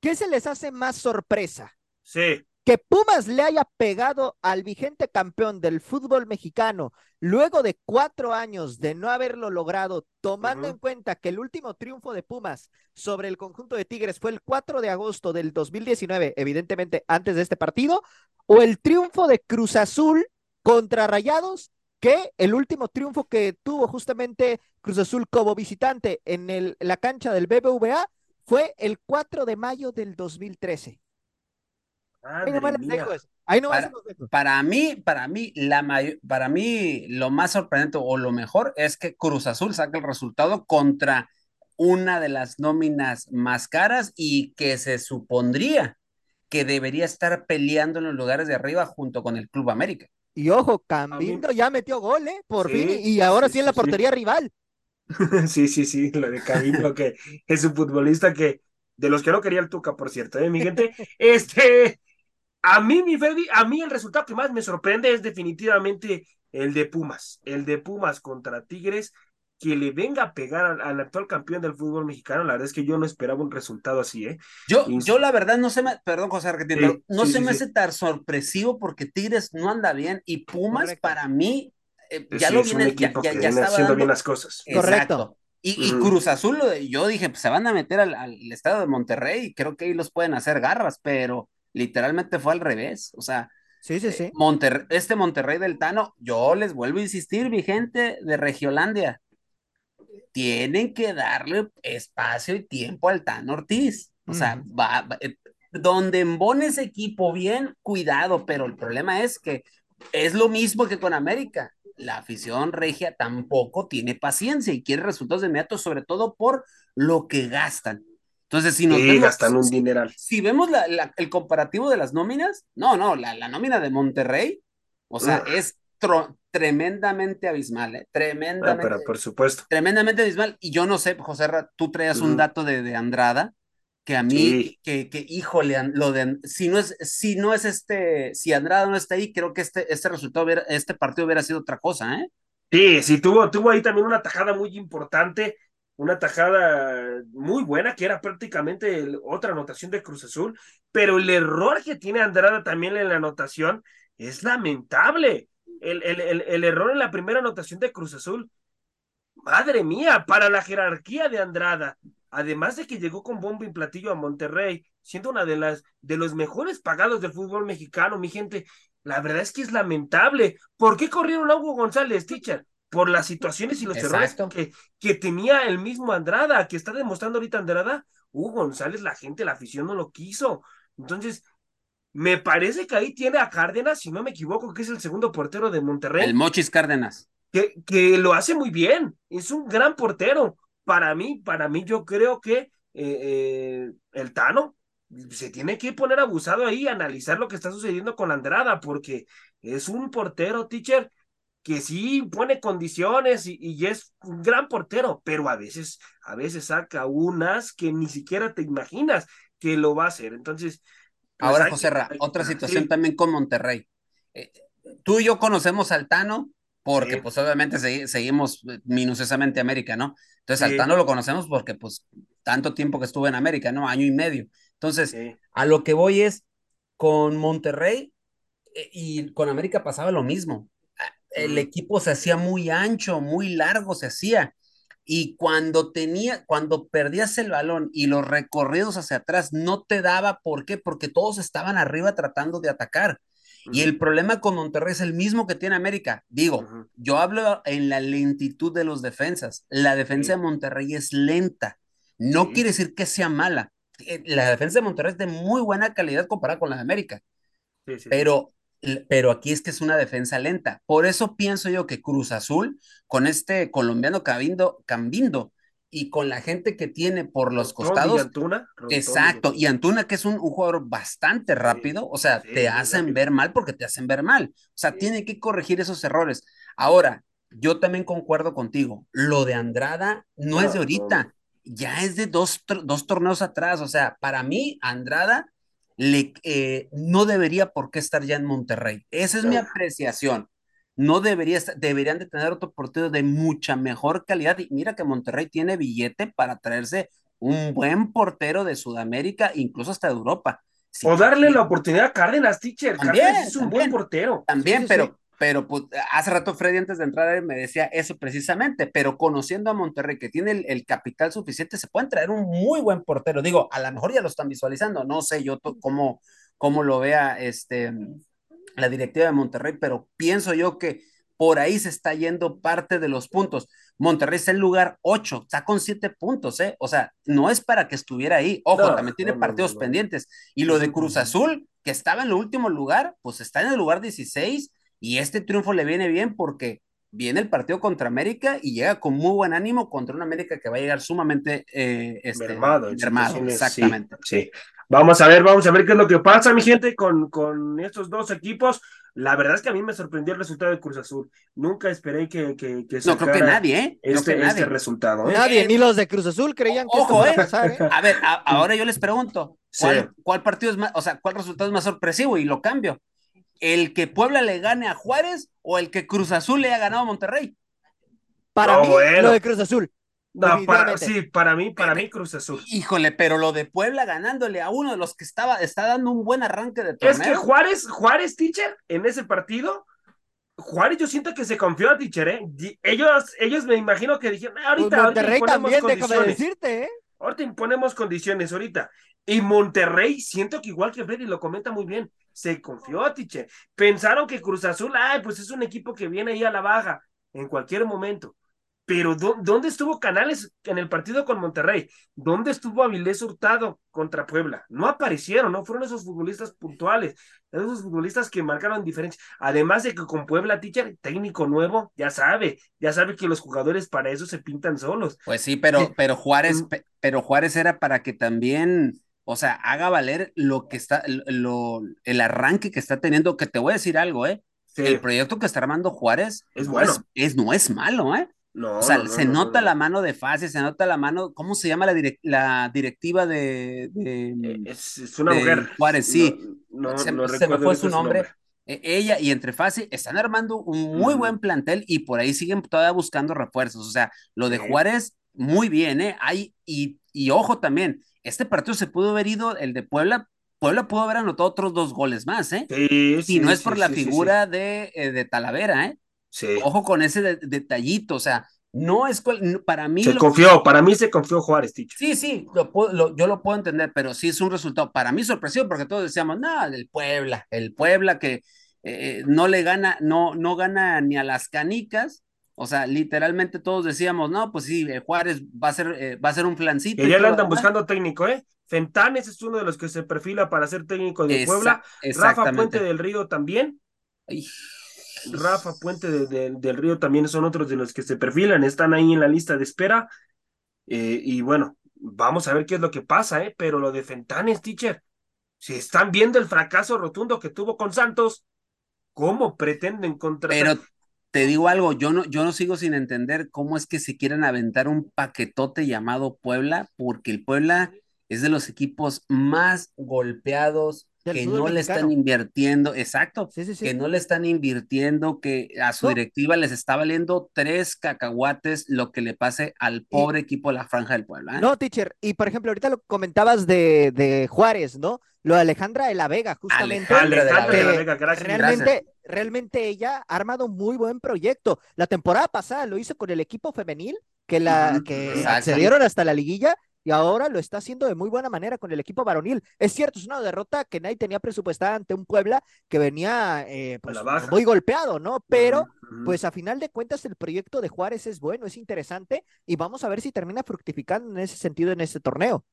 ¿Qué se les hace más sorpresa? Sí. Que Pumas le haya pegado al vigente campeón del fútbol mexicano luego de cuatro años de no haberlo logrado, tomando en cuenta que el último triunfo de Pumas sobre el conjunto de Tigres fue el 4 de agosto del 2019, evidentemente antes de este partido, o el triunfo de Cruz Azul contra Rayados, que el último triunfo que tuvo justamente Cruz Azul como visitante en el, la cancha del BBVA fue el 4 de mayo del 2013. Ahí nomás mía. dejo eso. Ahí nomás Para- los dejo. Para mí, para mí, la may- para mí, lo más sorprendente o lo mejor es que Cruz Azul saca el resultado contra una de las nóminas más caras y que se supondría que debería estar peleando en los lugares de arriba junto con el Club América. Y ojo, Cambindo ya metió gol, ¿eh? Por Sí, fin, y ahora sí, sí, en la sí. portería rival. Sí, sí, sí, lo de Camilo, que es un futbolista que, de los que no quería el Tuca, por cierto, ¿eh, mi gente? Este, a mí, mi Freddy, a mí el resultado que más me sorprende es definitivamente el de Pumas, el de Pumas contra Tigres, que le venga a pegar al, al actual campeón del fútbol mexicano, la verdad es que yo no esperaba un resultado así, ¿eh? Yo, Y- yo la verdad no se me, perdón José Argentina, Sí, no sí, se sí, me sí. hace tan sorpresivo porque Tigres no anda bien y Pumas Correcto. para mí eh, ya Sí, lo viene, ya, equipo ya- que ya estaba haciendo bien dando- las cosas. Correcto. Y. Cruz Azul, yo dije, pues se van a meter al, al estado de Monterrey y creo que ahí los pueden hacer garras, pero literalmente fue al revés. O sea, Sí, sí, sí. Monterrey, este Monterrey del Tano, yo les vuelvo a insistir, mi gente de Regiolandia, tienen que darle espacio y tiempo al Tano Ortiz. O sea, Ujú. va, va- eh, donde embone ese equipo bien, cuidado, pero el problema es que es lo mismo que con América. La afición regia tampoco tiene paciencia y quiere resultados de inmediato, sobre todo por lo que gastan. Entonces, si nos Sí, vemos, gastan un dineral. si vemos la- la- el comparativo de las nóminas, no, no, la, la nómina de Monterrey, o sea, es tro- tremendamente abismal, ¿eh? Ah, Tremendamente, pero por supuesto. tremendamente abismal. Y yo no sé, José, tú traías un Ujú. dato de, de Andrada, que a mí, Sí. que, que, híjole, lo de, si no es, si no es este, si Andrada no está ahí, creo que este, este resultado, este partido hubiera sido otra cosa, ¿eh? Sí, sí, tuvo, tuvo ahí también una tajada muy importante, una tajada muy buena, que era prácticamente otra anotación de Cruz Azul, pero el error que tiene Andrada también en la anotación es lamentable. El, el, el, el error en la primera anotación de Cruz Azul, madre mía, para la jerarquía de Andrada, además de que llegó con bombo y platillo a Monterrey, siendo una de las de los mejores pagados del fútbol mexicano, mi gente, la verdad es que es lamentable. ¿Por qué corrieron a Hugo González, teacher? Por las situaciones y los Exacto. errores que, que tenía el mismo Andrada, que está demostrando ahorita Andrada. Hugo González, la gente, la afición no lo quiso. Entonces, me parece que ahí tiene a Cárdenas, si no me equivoco, que es el segundo portero de Monterrey El Mochis Cárdenas. que, que lo hace muy bien, es un gran portero. Para mí, para mí, yo creo que eh, eh, el Tano se tiene que poner abusado ahí, analizar lo que está sucediendo con Andrada, porque es un portero, teacher, que sí pone condiciones y, y es un gran portero, pero a veces, a veces saca unas que ni siquiera te imaginas que lo va a hacer. Entonces, pues Ahora, José Ra, otra situación sí, también con Monterrey. Eh, tú y yo conocemos al Tano porque Sí. pues obviamente segui- seguimos eh, minuciosamente América, ¿no? Entonces al Sí. Tano lo conocemos porque pues tanto tiempo que estuve en América, ¿no? Año y medio. Entonces, a lo que voy es, con Monterrey eh, y con América pasaba lo mismo. El equipo se hacía muy ancho, muy largo se hacía. Y cuando tenía, cuando perdías el balón y los recorridos hacia atrás no te daba, ¿por qué? Porque todos estaban arriba tratando de atacar. Y el problema con Monterrey es el mismo que tiene América. Digo, yo hablo en la lentitud de los defensas. La defensa Sí. de Monterrey es lenta. No Sí. quiere decir que sea mala. Eh, La defensa de Monterrey es de muy buena calidad comparada con la de América. Sí. Pero, pero aquí es que es una defensa lenta. Por eso pienso yo que Cruz Azul, con este colombiano Cambindo, Cambindo y con la gente que tiene por los Rotondi y costados, Antuna, Exacto, y Antuna, que es un, un jugador bastante rápido, o sea, sí, te hacen rápido. ver mal porque te hacen ver mal. O sea, Sí. tiene que corregir esos errores. Ahora, yo también concuerdo contigo. Lo de Andrada no es de No, ahorita, ya es de dos, dos torneos atrás. O sea, para mí, Andrada le, eh, no debería por qué estar ya en Monterrey. Esa es mi apreciación. No debería estar, deberían de tener otro portero de mucha mejor calidad. Y mira que Monterrey tiene billete para traerse un buen portero de Sudamérica, incluso hasta de Europa. Sí, O darle sí, la oportunidad a Cárdenas, teacher. También, Cárdenas es un buen portero. También, Sí, pero. Pero pues, hace rato Freddy antes de entrar me decía eso precisamente, pero conociendo a Monterrey que tiene el, el capital suficiente, se pueden traer un muy buen portero. Digo, a lo mejor ya lo están visualizando, no sé yo cómo, cómo lo vea este, la directiva de Monterrey, pero pienso yo que por ahí se está yendo parte de los puntos. Monterrey está en lugar 8, está con 7 puntos, ¿eh? O sea, no es para que estuviera ahí. Ojo, No, también tiene no, partidos no, pendientes. Y lo de Cruz. Azul, que estaba en el último lugar, pues está en el lugar 16 y este triunfo le viene bien porque viene el partido contra América y llega con muy buen ánimo contra una América que va a llegar sumamente eh, este, mermado, en mermado, situaciones, sí, exactamente. Sí, Vamos a ver, vamos a ver qué es lo que pasa, mi gente, con, con estos dos equipos. La verdad es que a mí me sorprendió el resultado de Cruz Azul. Nunca esperé que, que, que No, creo que nadie, ¿eh? Creo este, que nadie. este resultado. ¿eh? Nadie, Eh, ni los de Cruz Azul creían que esto Ojo, fuera ¿eh? a pasar, ¿eh? A ver, a- ahora yo les pregunto, ¿cuál, Sí. cuál partido es más, o sea, cuál resultado es más sorpresivo? Y lo cambio. ¿El que Puebla le gane a Juárez o el que Cruz Azul le haya ganado a Monterrey? Para No, mí, bueno. lo de Cruz Azul. No, para, sí, para mí, para mí Cruz Azul. Híjole, pero lo de Puebla ganándole a uno de los que estaba, está dando un buen arranque de Es torneo. que Juárez, Juárez, teacher, en ese partido, Juárez yo siento que se confió a teacher, ¿eh? Ellos, ellos me imagino que dijeron, "Ah, Pues ahorita, ahorita Monterrey imponemos también, déjame condiciones. decirte, ¿eh? Ahorita imponemos condiciones ahorita. Y Monterrey, siento que igual que Freddy lo comenta muy bien, se confió Tiche. Pensaron que Cruz Azul, ay, pues es un equipo que viene ahí a la baja en cualquier momento. Pero ¿dó- ¿dónde estuvo Canales en el partido con Monterrey? ¿Dónde estuvo Avilés Hurtado contra Puebla? No aparecieron, no fueron esos futbolistas puntuales, esos futbolistas que marcaron diferencia. Además de que con Puebla, teacher, técnico nuevo, ya sabe, ya sabe que los jugadores para eso se pintan solos. Pues sí, pero, pero Juárez, Mm. pe- pero Juárez era para que también, o sea, haga valer lo que está, lo, el arranque que está teniendo, que te voy a decir algo, ¿eh? Sí. El proyecto que está armando Juárez Es no bueno. es, es- no es malo, ¿eh? No, O sea, no, no, se no, nota no, la no. mano de Fase, se nota la mano, ¿cómo se llama la, direc- la directiva de, de- Eh, Es, es una de mujer. Juárez, sí. Se, se me fue su nombre. Eh, ella y entre Fase están armando un muy buen plantel y por ahí siguen todavía buscando refuerzos. O sea, lo de. Juárez, muy bien, ¿eh? Hay, y, y ojo también, este partido se pudo haber ido, el de Puebla, Puebla pudo haber anotado otros dos goles más, ¿eh? Sí, Si sí, no es por la sí, figura De, eh, de Talavera, ¿eh? Sí. Ojo con ese de- detallito, o sea, no es para mí. Se lo- confió, para mí se confió Juárez, Ticho. Sí, sí, lo puedo- lo- yo lo puedo entender, pero sí es un resultado para mí sorpresivo porque todos decíamos, no, el Puebla, el Puebla que eh, no le gana, no, no gana ni a las canicas, o sea, literalmente todos decíamos, no, pues sí, el Juárez va a ser, eh, va a ser un flancito. Que ya le andan buscando técnico, ¿eh? Fentanes es uno de los que se perfila para ser técnico de Esa- Puebla. Rafa. Puente del Río también. Ay, Rafa Puente de- de- del Río también son otros de los que se perfilan, están ahí en la lista de espera. Eh, y bueno, vamos a ver qué es lo que pasa, ¿eh? Pero lo de Fentanes, teacher, si están viendo el fracaso rotundo que tuvo con Santos, ¿cómo pretenden contratar? Pero te digo algo, yo no, yo no sigo sin entender cómo es que se quieren aventar un paquetote llamado Puebla, porque el Puebla es de los equipos más golpeados, que no le están invirtiendo, exacto, Sí, sí, sí. que no le están invirtiendo, que a su No. directiva les está valiendo tres cacahuates lo que le pase al pobre equipo de la Franja del Puebla. ¿eh? No, teacher, y por ejemplo, ahorita lo comentabas de, de Juárez, ¿no? Lo de Alejandra de la Vega, justamente. Alejandra de la de la que Vega, gracias. Realmente, realmente ella ha armado un muy buen proyecto. La temporada pasada lo hizo con el equipo femenil, que, la, que accedieron hasta la liguilla, y ahora lo está haciendo de muy buena manera con el equipo varonil. Es cierto, es una derrota que nadie tenía presupuestada ante un Puebla que venía eh, pues, muy golpeado, ¿no? Pero pues a final de cuentas el proyecto de Juárez es bueno, es interesante y vamos a ver si termina fructificando en ese sentido en este torneo.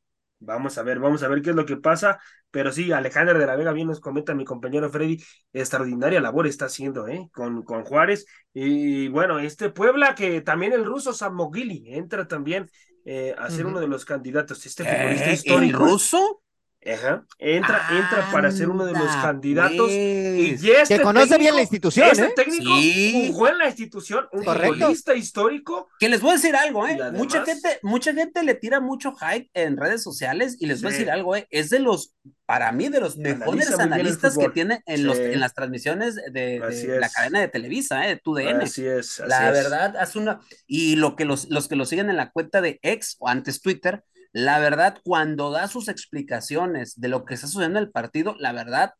Vamos a ver, vamos a ver qué es lo que pasa. Pero sí, Alejandra de la Vega, bien nos comenta mi compañero Freddy, extraordinaria labor está haciendo, ¿eh? Con, con Juárez. Y bueno, este Puebla, que también el ruso Samogili entra también eh, a ser uno de los candidatos. Este ¿Eh? futbolista ¿El histórico. ruso? Ajá, entra, entra para ser uno de los candidatos. Y pues. ya este Que conoce bien la institución, Este ¿eh? técnico Sí. jugó en la institución, un futbolista histórico. Que les voy a decir algo, ¿eh? Mucha gente, mucha gente le tira mucho hype en redes sociales y les voy a decir algo, ¿eh? Es de los, para mí, de los mejores Analiza analistas que tiene en, los, en las transmisiones de, la cadena de Televisa, ¿eh? De TUDN. Así es, así La es. verdad, hace una. Y lo que los, los que lo siguen en la cuenta de ex o antes Twitter, la verdad, cuando da sus explicaciones de lo que está sucediendo en el partido, la verdad,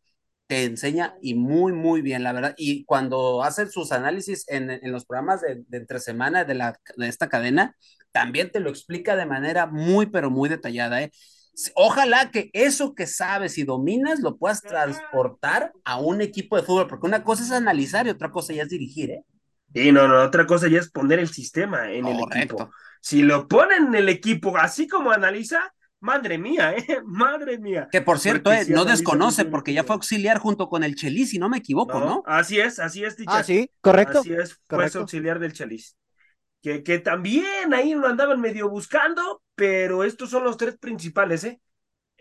te enseña y muy, muy bien, la verdad. Y cuando hace sus análisis en, en los programas de, de, entre semana de, la, de esta cadena, también te lo explica de manera muy, pero muy detallada. ¿eh? Ojalá que eso que sabes y dominas lo puedas transportar a un equipo de fútbol, porque una cosa es analizar y otra cosa ya es dirigir, ¿eh? Y no, no, otra cosa ya es poner el sistema en Correcto. el equipo. Si lo ponen en el equipo así como analiza, madre mía, ¿eh? Madre mía. Que por cierto, eh, no desconoce porque ya fue auxiliar junto con el Chelis, si no me equivoco, ¿no? Así es, así es, teacher. Ah, sí, correcto. Así es, fue correcto. auxiliar del Chelis. Que, que también ahí lo andaban medio buscando, pero estos son los tres principales, ¿eh?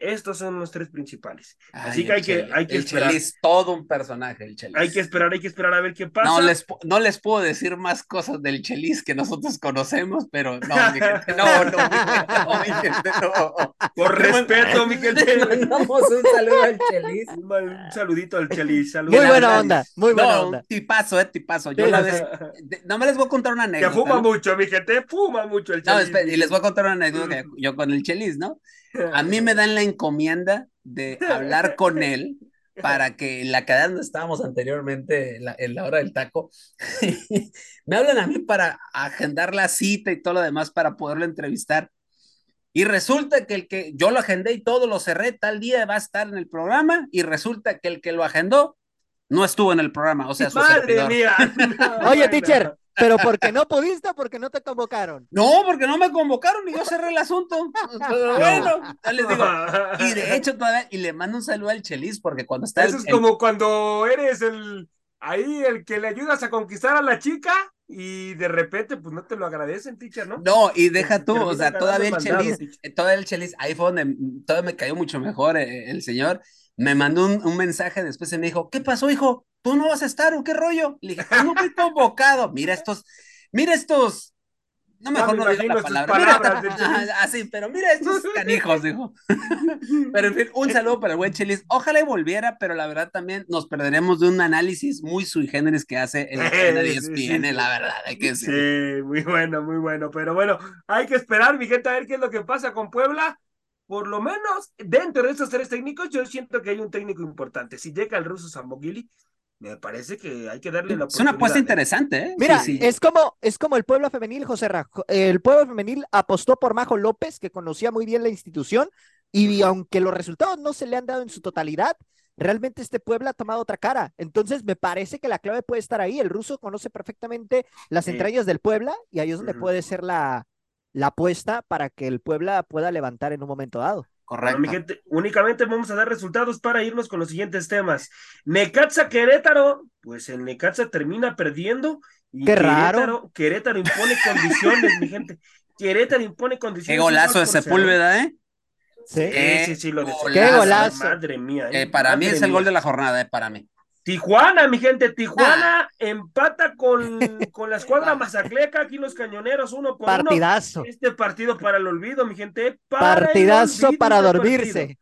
Estos son los tres principales. Así Ay, que hay que, hay que el esperar. Chelis, todo un personaje, el Chelis. Hay que esperar, hay que esperar a ver qué pasa. No les, no les puedo decir más cosas del Chelis que nosotros conocemos, pero no, mi gente, no, no, mi gente, no, mi gente, no. Por respeto, mi gente. mandamos un saludo al Chelis. Un, saludito al Chelis. Muy buena onda, muy buena No, onda. tipazo, eh, tipazo. Yo Sí, la vez, de- no me les voy a contar una Que anécdota. fuma ¿no? mucho, mi gente, fuma mucho el No, Chelis. espera, y les voy a contar una anécdota que yo con el Chelis, ¿no? A mí me dan la encomienda de hablar con él para que en la cadena donde estábamos anteriormente, en la, en la hora del taco, me hablan a mí para agendar la cita y todo lo demás para poderlo entrevistar. Y resulta que el que yo lo agendé y todo lo cerré, tal día va a estar en el programa, y resulta que el que lo agendó no estuvo en el programa, o sea, su Madre servidor. mía. Oye, teacher, pero porque no pudiste o porque no te convocaron. No, porque no me convocaron y yo cerré el asunto. Pero bueno, ya les digo. Y de hecho, todavía, y le mando un saludo al Chelis, porque cuando está Eso el- es el- como cuando eres el ahí el que le ayudas a conquistar a la chica y de repente pues no te lo agradecen, teacher, ¿no? No, y deja tú, o sea, todavía el mandado, Chelis, eh, todavía el Chelis, ahí fue donde todavía me cayó mucho mejor eh, el señor. Me mandó un, un mensaje después y me dijo, ¿qué pasó, hijo? ¿Tú no vas a estar o qué rollo? Le dije, "Pues no fui convocado. Mira estos, mira estos, no mejor me no digo imagino la palabra. Mira, palabras así, pero mira estos canijos, dijo. Pero en fin, un saludo para el buen Chelis. Ojalá y volviera, pero la verdad también nos perderemos de un análisis muy sui generis que hace cadena de sí, sí. la verdad, hay que decir. Sí, muy bueno, muy bueno. Pero bueno, hay que esperar, mi gente, a ver qué es lo que pasa con Puebla. Por lo menos dentro de estos tres técnicos, yo siento que hay un técnico importante. Si llega el ruso Samogili, me parece que hay que darle la Es una apuesta oportunidad, ¿eh? interesante, ¿eh? Mira, Sí, sí. es como es como el pueblo femenil, José Rajo. El pueblo femenil apostó por Majo López, que conocía muy bien la institución, y aunque los resultados no se le han dado en su totalidad, realmente este pueblo ha tomado otra cara. Entonces, me parece que la clave puede estar ahí. El ruso conoce perfectamente las Sí. entrañas del Puebla, y ahí es donde puede ser la, la apuesta para que el Puebla pueda levantar en un momento dado. Bueno, Correcto. mi gente, únicamente vamos a dar resultados para irnos con los siguientes temas. Necaxa Querétaro, pues el Necaxa termina perdiendo y Qué Querétaro, raro. Querétaro impone condiciones, mi gente. Querétaro impone Qué condiciones. golazo de. Sepúlveda, ¿eh? Sí. Qué Sí, sí, sí, lo de golazo. Qué golazo. Madre mía. Eh, para mí es el gol de la jornada, ¿eh? Para mí. Tijuana, mi gente, Tijuana Ah. empata con, con la escuadra Mazacleca, aquí los cañoneros, uno por uno. Partidazo. Este partido para el olvido, mi gente. para Partidazo olvido para este dormirse. partido.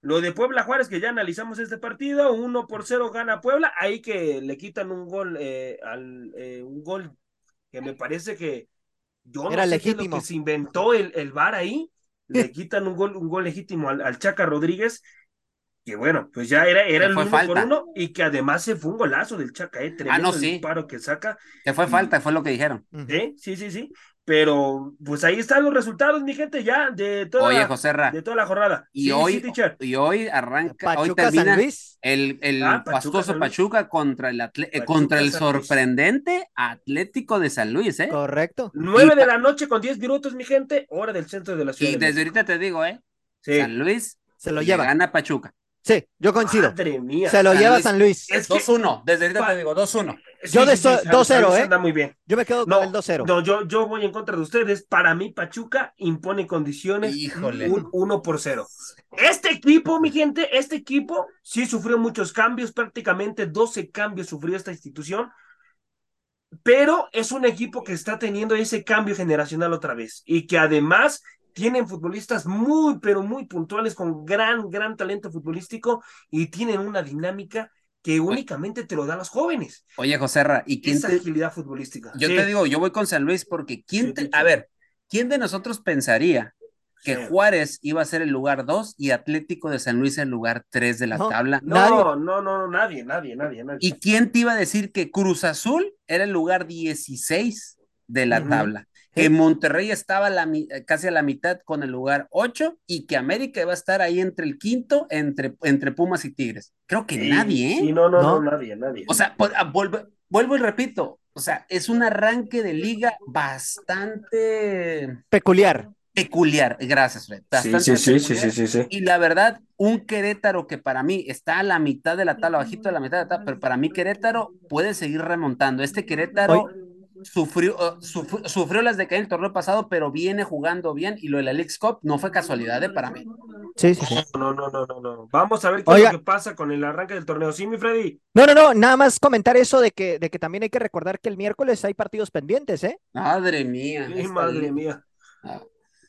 Lo de Puebla Juárez, que ya analizamos este partido, uno por cero gana Puebla, ahí que le quitan un gol, eh, al, eh, un gol que me parece que yo no Era sé lo legítimo. que se inventó el, el VAR ahí, le quitan un gol, un gol legítimo al, al Chaca Rodríguez, que bueno, pues ya era, era el uno por falta. uno, y que además se fue un golazo del Chaca, eh, tremendo no, sí. el disparo que saca, Que fue falta, fue lo que dijeron. ¿eh? sí, sí, sí, pero pues ahí están los resultados, mi gente, ya de toda, Oye, la, José Ra, de toda la jornada. y Sí, hoy, sí, teacher. y hoy arranca, hoy Pachuca termina Luis. el, el Ah, Pachuca, pastoso. Pachuca contra el, atle- eh, Pachuca, contra el sorprendente Atlético de San Luis, ¿eh? Correcto. Nueve de la noche con diez minutos, mi gente, hora del centro de la ciudad. Y de desde ahorita te digo, ¿eh? Sí. San Luis Se lo le lleva. gana Pachuca. Sí, yo coincido. Madre mía. Se lo San lleva Luis. San Luis. Es que 2-1, desde ahorita te digo, 2-1. sí, Yo de sí, so- sí, San- 2-0, San Luis ¿eh? anda muy bien. Yo me quedo No, con el 2-0. no, yo, yo voy en contra de ustedes. Para mí, Pachuca impone condiciones Híjole. un 1 por 0. Este equipo, mi gente, este equipo sí sufrió muchos cambios, prácticamente 12 cambios sufrió esta institución, pero es un equipo que está teniendo ese cambio generacional otra vez y que además tienen futbolistas muy, pero muy puntuales con gran, gran talento futbolístico y tienen una dinámica que únicamente te lo dan los jóvenes. Oye, José Ra, ¿y quién Esa te, agilidad futbolística. Yo Sí. te digo, yo voy con San Luis porque quién Sí, te, sí, a ver, ¿quién de nosotros pensaría que Sí. Juárez iba a ser el lugar 2 y Atlético de San Luis el lugar 3 de la No, tabla. No, Nadie. no, no, no, nadie, nadie, nadie, nadie. ¿Y quién te iba a decir que Cruz Azul era el lugar 16 de la tabla? Que Monterrey estaba a la mi- casi a la mitad con el lugar 8 y que América iba a estar ahí entre el quinto, entre, entre Pumas y Tigres. Creo que Sí, nadie, ¿eh? Sí, no, no, no, No. nadie, nadie. O sea, pues, ah, vuelvo, vuelvo y repito, o sea, es un arranque de liga bastante Peculiar. peculiar. Gracias, Fred. sí, Bastante sí, sí, sí, sí, sí. Y la verdad, un Querétaro que para mí está a la mitad de la tabla, bajito de la mitad de la tabla, pero para mí Querétaro puede seguir remontando. Este Querétaro sufrió, uh, sufrió, sufrió las de caer el torneo pasado, pero viene jugando bien y lo de la Leagues Cup no fue casualidad ¿eh? para mí. Sí, sí, sí. No, no, no, no, no. Vamos a ver qué Oiga. es lo que pasa con el arranque del torneo. Sí, mi Freddy. No, no, no, nada más comentar eso de que, de que también hay que recordar que el miércoles hay partidos pendientes, ¿eh? Madre mía. Sí, madre mía. Ah.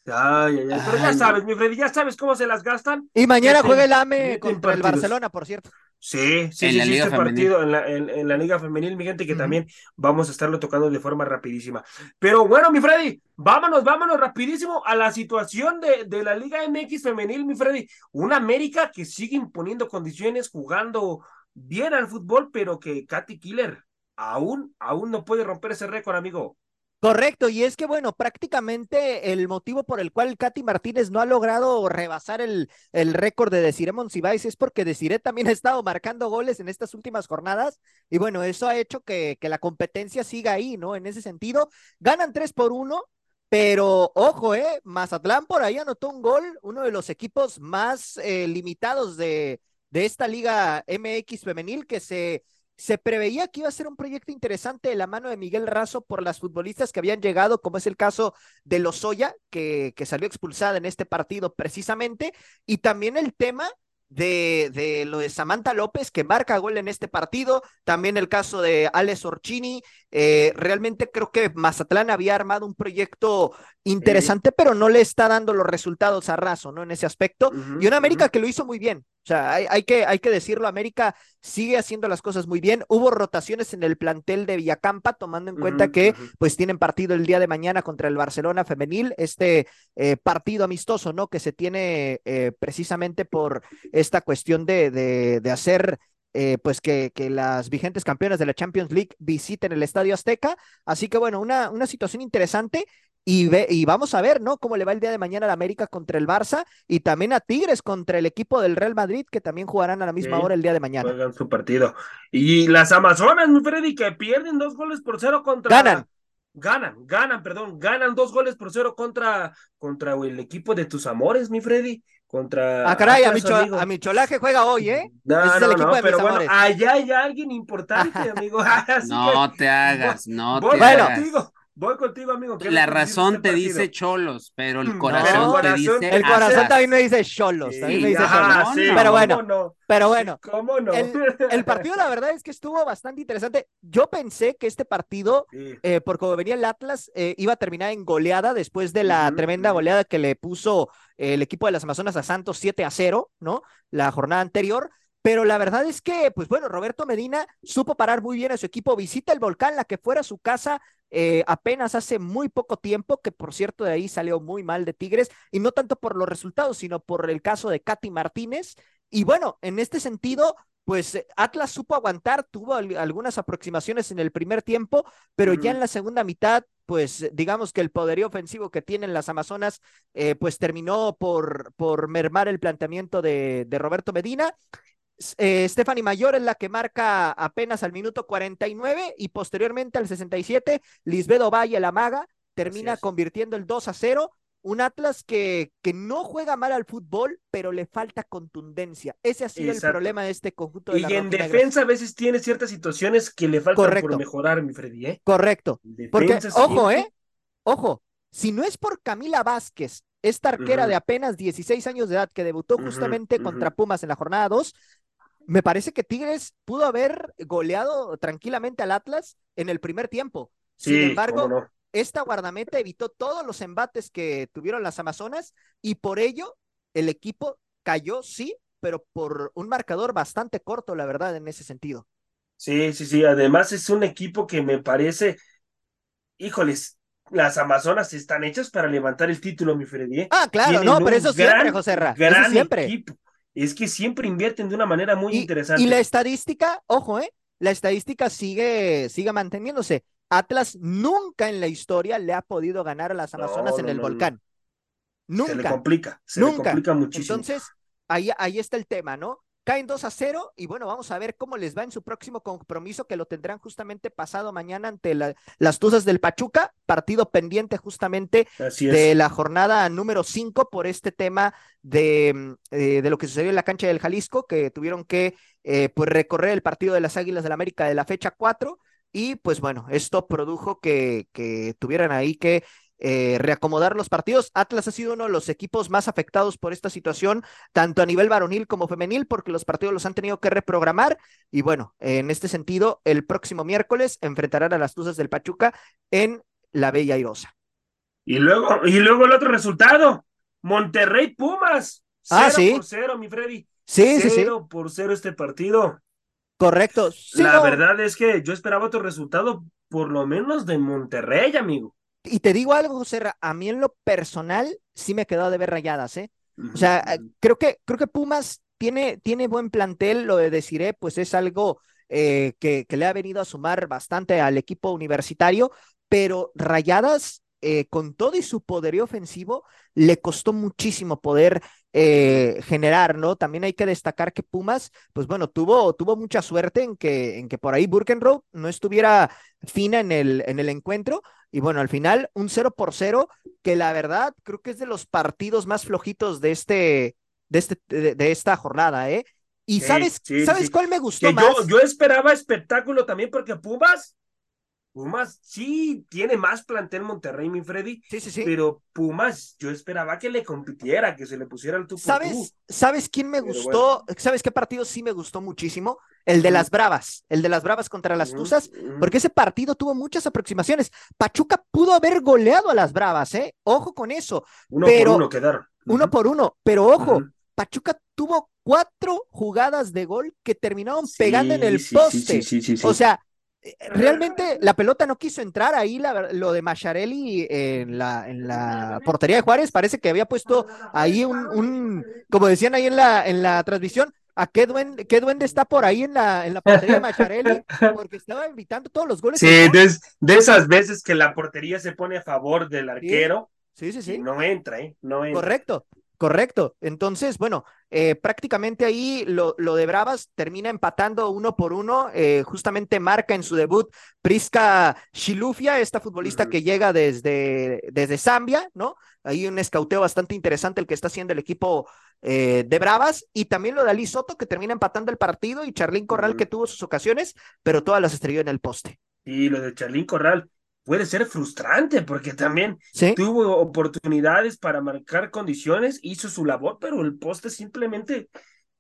Ay, ay, ay. Pero ya sabes, mi Freddy, ya sabes cómo se las gastan. Y mañana Meten- juega el AME meten contra el. Barcelona, por cierto. Sí, sí, En sí, sí, este Femenil. partido en la, en, en la Liga Femenil, mi gente, que también vamos a estarlo tocando de forma rapidísima. Pero bueno, mi Freddy, vámonos, vámonos rapidísimo a la situación de, de la Liga MX Femenil, mi Freddy. Una América que sigue imponiendo condiciones, jugando bien al fútbol, pero que Katy Killer aún, aún no puede romper ese récord, amigo. Correcto, y es que bueno, prácticamente el motivo por el cual Katy Martínez no ha logrado rebasar el, el récord de Desiree Monsiváis es porque Desiree también ha estado marcando goles en estas últimas jornadas, y bueno, eso ha hecho que, que la competencia siga ahí, ¿no? En ese sentido, ganan 3 por 1, pero ojo, ¿eh? Mazatlán por ahí anotó un gol, uno de los equipos más eh, limitados de, de esta Liga MX femenil que se se preveía que iba a ser un proyecto interesante de la mano de Miguel Razo por las futbolistas que habían llegado, como es el caso de Lozoya, que, que salió expulsada en este partido precisamente, y también el tema de, de lo de Samantha López, que marca gol en este partido, también el caso de Alex Orchini, eh, realmente creo que Mazatlán había armado un proyecto interesante, pero no le está dando los resultados a Razo, ¿no? En ese aspecto, y una América que lo hizo muy bien. O sea, hay, hay, que, hay que decirlo, América sigue haciendo las cosas muy bien. Hubo rotaciones en el plantel de Villacampa, tomando en cuenta que pues tienen partido el día de mañana contra el Barcelona femenil, este eh, partido amistoso, ¿no? Que se tiene eh, precisamente por esta cuestión de, de, de hacer eh, pues que, que, las vigentes campeonas de la Champions League visiten el Estadio Azteca. Así que bueno, una, una situación interesante. Y, ve, y vamos a ver, ¿no? Cómo le va el día de mañana a la América contra el Barça y también a Tigres contra el equipo del Real Madrid, que también jugarán a la misma Sí, hora el día de mañana. Juegan su partido. Y las Amazonas, mi Freddy, que pierden dos goles por cero contra. Ganan. Ganan, ganan, perdón, ganan dos goles por cero contra, contra el equipo de tus amores, mi Freddy. Contra. Ah, caray, a mi, Atlas, cho- amigo. a mi cholaje juega hoy, ¿eh? No, Ese es el no, equipo no, de pero mis bueno, amores. allá hay alguien importante, amigo. Así No que te hagas, no voy te Bueno. hagas. contigo, voy contigo, amigo. ¿Qué La razón te partido? dice cholos, pero el corazón te dice El corazón también me dice cholos, Sí, también me dice ajá, cholos. sí, Pero ¿cómo bueno, no? Pero bueno, ¿Cómo no? el, el partido la verdad es que estuvo bastante interesante. Yo pensé que este partido, Sí. eh, por como venía el Atlas, eh, iba a terminar en goleada después de la tremenda goleada que le puso eh, el equipo de las Amazonas a Santos 7 a 0, ¿no? La jornada anterior. Pero la verdad es que, pues bueno, Roberto Medina supo parar muy bien a su equipo. Visita el volcán, la que fuera su casa eh, apenas hace muy poco tiempo, que por cierto de ahí salió muy mal de Tigres, y no tanto por los resultados, sino por el caso de Katy Martínez. Y bueno, en este sentido, pues eh, Atlas supo aguantar, tuvo al- algunas aproximaciones en el primer tiempo, pero ya en la segunda mitad, pues digamos que el poderío ofensivo que tienen las Amazonas, eh, pues terminó por, por mermar el planteamiento de, de Roberto Medina. Eh, Stephanie Mayor es la que marca apenas al minuto 49 y posteriormente al 67, Lisbedo Valle, la maga, termina convirtiendo el 2 a 0. Un Atlas que, que no juega mal al fútbol, pero le falta contundencia. Ese ha sido el problema de este conjunto de Y en defensa a veces tiene ciertas situaciones que le faltan Correcto. por mejorar, mi Freddy, ¿eh? Correcto. Porque, ojo, ¿eh? Ojo, si no es por Camila Vázquez, esta arquera de apenas 16 años de edad que debutó justamente contra Pumas en la jornada 2, me parece que Tigres pudo haber goleado tranquilamente al Atlas en el primer tiempo. Sin Sí, embargo, no. esta guardameta evitó todos los embates que tuvieron las Amazonas y por ello el equipo cayó, sí, pero por un marcador bastante corto, la verdad, en ese sentido. Sí, sí, sí. Además es un equipo que me parece, híjoles, las Amazonas están hechas para levantar el título, mi Freddy. ¿eh? Ah, claro, Tienen no, pero eso siempre, José Ra, eso siempre. equipo. Es que siempre invierten de una manera muy Y, interesante. y la estadística, ojo, ¿eh? La estadística sigue, sigue manteniéndose. Atlas nunca en la historia le ha podido ganar a las No, Amazonas en el no, volcán. Se le Nunca, complica, se le nunca. complica muchísimo. Entonces, ahí, ahí está el tema, ¿no? Caen 2 a 0 y bueno, vamos a ver cómo les va en su próximo compromiso que lo tendrán justamente pasado mañana ante la- las Tuzas del Pachuca, partido pendiente justamente de la jornada número 5 por este tema de, eh, de lo que sucedió en la cancha del Jalisco, que tuvieron que eh, pues recorrer el partido de las Águilas del la América de la fecha 4 y pues bueno, esto produjo que, que tuvieran ahí que eh, reacomodar los partidos. Atlas ha sido uno de los equipos más afectados por esta situación, tanto a nivel varonil como femenil, porque los partidos los han tenido que reprogramar. Y bueno, en este sentido, el próximo miércoles enfrentarán a las Tuzas del Pachuca en la Bella Airosa. Y luego, y luego el otro resultado, Monterrey Pumas. Ah, Cero sí. por cero, mi Freddy. Sí, sí, sí, Cero por cero este partido. correcto. Sí, La no, verdad es que yo esperaba otro resultado, por lo menos de Monterrey, amigo. Y te digo algo, José, a mí en lo personal sí me quedado de ver rayadas, ¿eh? O sea, eh, creo que, creo que Pumas tiene, tiene buen plantel, lo de Desiré, pues es algo eh, que, que le ha venido a sumar bastante al equipo universitario, pero Rayadas, eh, con todo y su poderío ofensivo, le costó muchísimo poder eh, generar, ¿no? También hay que destacar que Pumas, pues bueno, tuvo, tuvo mucha suerte en que, en que por ahí Burkenroth no estuviera fina en el, en el encuentro, y bueno, al final un 0 por 0 que la verdad creo que es de los partidos más flojitos de este, de este, de, de esta jornada, ¿eh? Y Sí, sabes, sí, ¿sabes sí. cuál me gustó Que más? yo, yo esperaba espectáculo también, porque Pumas, Pumas sí tiene más plantel Monterrey, mi Freddy, Sí, sí, sí. pero Pumas, yo esperaba que le compitiera, que se le pusiera el tú. ¿Sabes, ¿Sabes quién me Pero gustó? ¿Sabes qué partido sí me gustó muchísimo? El de las Bravas, el de las Bravas contra las Tuzas, porque ese partido tuvo muchas aproximaciones. Pachuca pudo haber goleado a las Bravas, ¿eh? Ojo con eso, Uno pero- por uno quedaron. uno por uno, pero ojo. Pachuca tuvo cuatro jugadas de gol que terminaron pegando en el sí, poste. sí, sí, sí, sí. O sea, realmente la pelota no quiso entrar ahí, la lo de Macharelli en la, en la portería de Juárez, parece que había puesto ahí un, un como decían ahí en la, en la transmisión, ¿a qué duende, qué duende está por ahí en la, en la portería de Macharelli? Porque estaba evitando todos los goles. Sí, de, de esas veces que la portería se pone a favor del arquero sí, sí, sí. no entra, ¿eh? No entra. Correcto, correcto. Entonces, bueno, eh, prácticamente ahí lo, lo de Bravas termina empatando uno por uno. eh, justamente marca en su debut Prisca Shilufia, esta futbolista que llega desde, desde Zambia, ¿no? Ahí un escauteo bastante interesante el que está haciendo el equipo eh, de Bravas. Y también lo de Ali Soto, que termina empatando el partido, y Charlín Corral, que tuvo sus ocasiones, pero todas las estrelló en el poste. Y lo de Charlín Corral puede ser frustrante porque también Sí, tuvo oportunidades para marcar condiciones, hizo su labor, pero el poste simplemente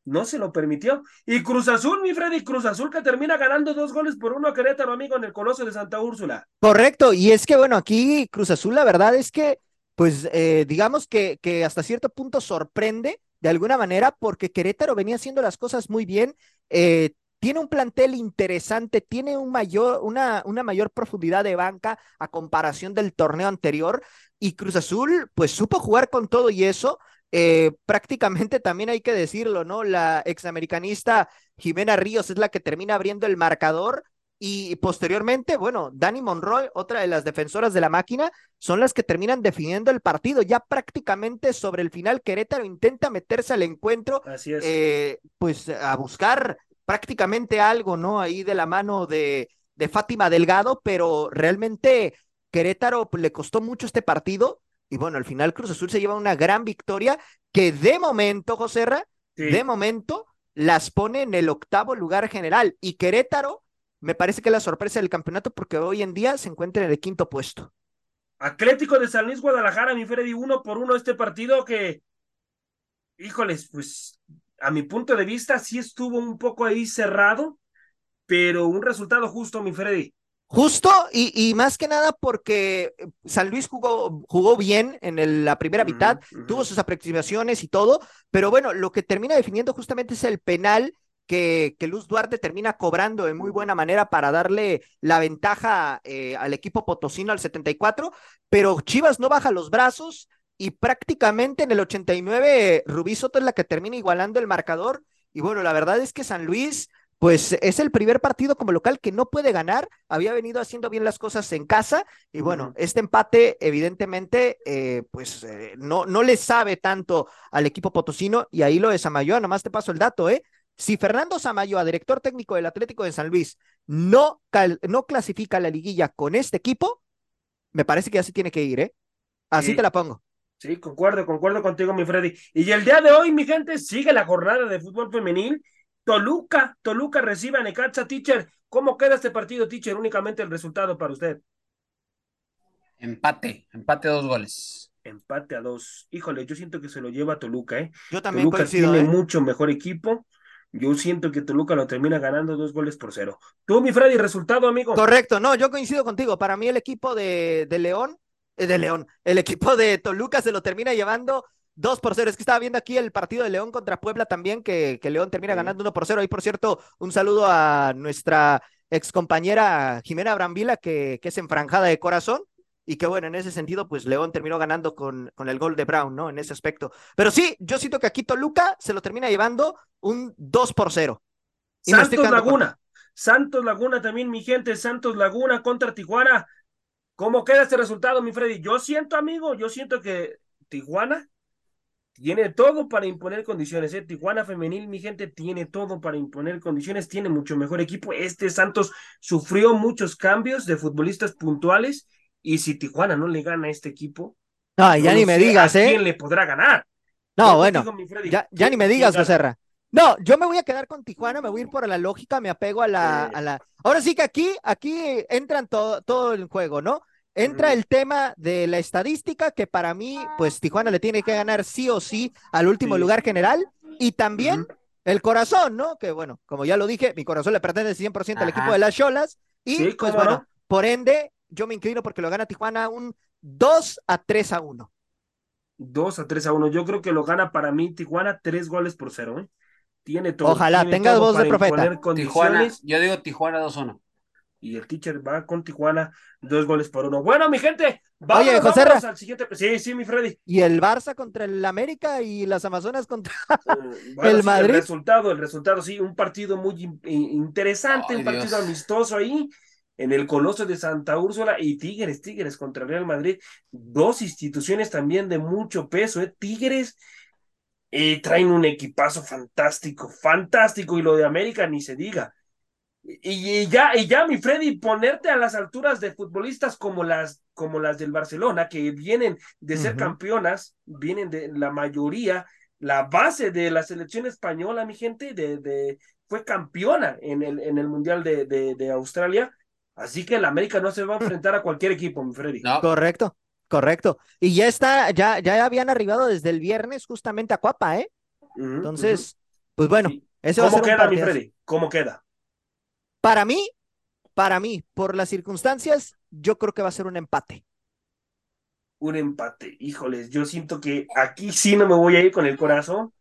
no se lo permitió. Y Cruz Azul, mi Freddy, Cruz Azul que termina ganando dos goles por uno a Querétaro, amigo, en el Coloso de Santa Úrsula. Correcto, y es que bueno, aquí Cruz Azul, la verdad es que, pues eh, digamos que, que hasta cierto punto sorprende de alguna manera porque Querétaro venía haciendo las cosas muy bien, eh, tiene un plantel interesante, tiene un mayor, una, una mayor profundidad de banca a comparación del torneo anterior y Cruz Azul pues supo jugar con todo y eso. eh, prácticamente también hay que decirlo, ¿no? La examericanista Jimena Ríos es la que termina abriendo el marcador y posteriormente, bueno, Dani Monroy, otra de las defensoras de la máquina, son las que terminan definiendo el partido. Ya prácticamente sobre el final, Querétaro intenta meterse al encuentro, Así es. eh, pues a buscar prácticamente algo, ¿no? Ahí de la mano de, de Fátima Delgado, pero realmente Querétaro pues, le costó mucho este partido. Y bueno, al final Cruz Azul se lleva una gran victoria que de momento, José Ra, Sí. de momento las pone en el octavo lugar general. Y Querétaro me parece que es la sorpresa del campeonato porque hoy en día se encuentra en el quinto puesto. Atlético de San Luis Guadalajara, mi Freddy, uno por uno este partido que, híjoles, pues a mi punto de vista sí estuvo un poco ahí cerrado, pero un resultado justo, mi Freddy. Justo y, y más que nada porque San Luis jugó, jugó bien en el- la primera mitad, ujú. tuvo sus aproximaciones y todo, pero bueno, lo que termina definiendo justamente es el penal que, que Luz Duarte termina cobrando de muy buena manera para darle la ventaja eh, al equipo potosino al 74, pero Chivas no baja los brazos y prácticamente en el 89 Rubí Soto es la que termina igualando el marcador. Y bueno, la verdad es que San Luis, pues es el primer partido como local que no puede ganar, había venido haciendo bien las cosas en casa y bueno, este empate evidentemente eh, pues eh, no, no le sabe tanto al equipo potosino y ahí lo de Samayoa, nomás te paso el dato, ¿eh? Si Fernando Samayoa, director técnico del Atlético de San Luis, no, cal- no clasifica a la liguilla con este equipo, me parece que ya se tiene que ir, ¿eh? Así Sí. te la pongo. Sí, concuerdo, concuerdo contigo, mi Freddy. Y el día de hoy, mi gente, sigue la jornada de fútbol femenil. Toluca, Toluca recibe a Necaxa, teacher. ¿Cómo queda este partido, teacher? Únicamente el resultado para usted. Empate, empate dos goles. Empate a dos. Híjole, yo siento que se lo lleva Toluca, ¿eh? Yo también Toluca coincido, tiene ¿eh? mucho mejor equipo. Yo siento que Toluca lo termina ganando dos goles por cero. Tú, mi Freddy, resultado, amigo. Correcto, no, yo coincido contigo. Para mí el equipo de, de León, de León, el equipo de Toluca se lo termina llevando 2 por 0. Es que estaba viendo aquí el partido de León contra Puebla también, que, que León termina Sí. ganando 1 por 0. Ahí, por cierto, un saludo a nuestra ex compañera Jimena Brambila, que, que es enfranjada de corazón. Y que bueno, en ese sentido, pues León terminó ganando con, con el gol de Brown, ¿no? En ese aspecto. Pero sí, yo siento que aquí Toluca se lo termina llevando un 2 por 0. Y me estoy Santos Laguna. Santos Laguna también, mi gente. Santos Laguna contra Tijuana. ¿Cómo queda este resultado, mi Freddy? Yo siento, amigo, yo siento que Tijuana tiene todo para imponer condiciones. ¿eh? Tijuana femenil, mi gente, tiene todo para imponer condiciones. Tiene mucho mejor equipo. Este Santos sufrió muchos cambios de futbolistas puntuales. Y si Tijuana no le gana a este equipo, yo ya no ni me digas, ¿eh? quién le podrá ganar. No, bueno. Freddy. Ya, ya ¿Quién- ni me digas, gana? No, yo me voy a quedar con Tijuana, me voy a ir por la lógica, me apego a la, a la. Ahora sí que aquí, aquí entran todo, todo el juego, ¿no? Entra el tema de la estadística, que para mí, pues Tijuana le tiene que ganar sí o sí al último Sí. lugar general, y también el corazón, ¿no? Que bueno, como ya lo dije, mi corazón le pertenece 100% al equipo de las Cholas, y Sí, pues bueno, no. por ende, yo me inclino porque lo gana Tijuana un 2 a 3 a 1. 2 a 3 a 1. Yo creo que lo gana para mí Tijuana tres goles por cero. ¿eh? Tiene todo. Ojalá, tiene tenga todo voz de profeta. Tijuana, yo digo Tijuana 2-1. y el teacher va con Tijuana dos goles por uno. Bueno, mi gente, vamos, Oye, vámonos al siguiente. Sí, sí, mi Freddy. Y el Barça contra el América y las Amazonas contra. Eh, bueno, El sí, Madrid. El resultado, el resultado, sí, un partido muy in- in- interesante, Ay, un partido Dios. amistoso ahí en el Coloso de Santa Úrsula y Tigres, Tigres contra Real Madrid, dos instituciones también de mucho peso, ¿eh? Tigres eh, traen un equipazo fantástico, fantástico, y lo de América ni se diga. Y, y ya, y ya, mi Freddy, ponerte a las alturas de futbolistas como las, como las del Barcelona, que vienen de ser campeonas, vienen de la mayoría, la base de la selección española, mi gente, de, de, fue campeona en el, en el Mundial de, de, de Australia. Así que el América no se va a enfrentar a cualquier equipo, mi Freddy. No, Correcto, correcto. Y ya está, ya, ya habían arribado desde el viernes justamente a Cuapa, ¿eh? Entonces, pues bueno, Sí. va a ¿cómo ser un queda, mi. Freddy? ¿Cómo queda? Para mí, para mí, por las circunstancias, yo creo que va a ser un empate. un empate. Híjoles, yo siento que aquí sí no me voy a ir con el corazón.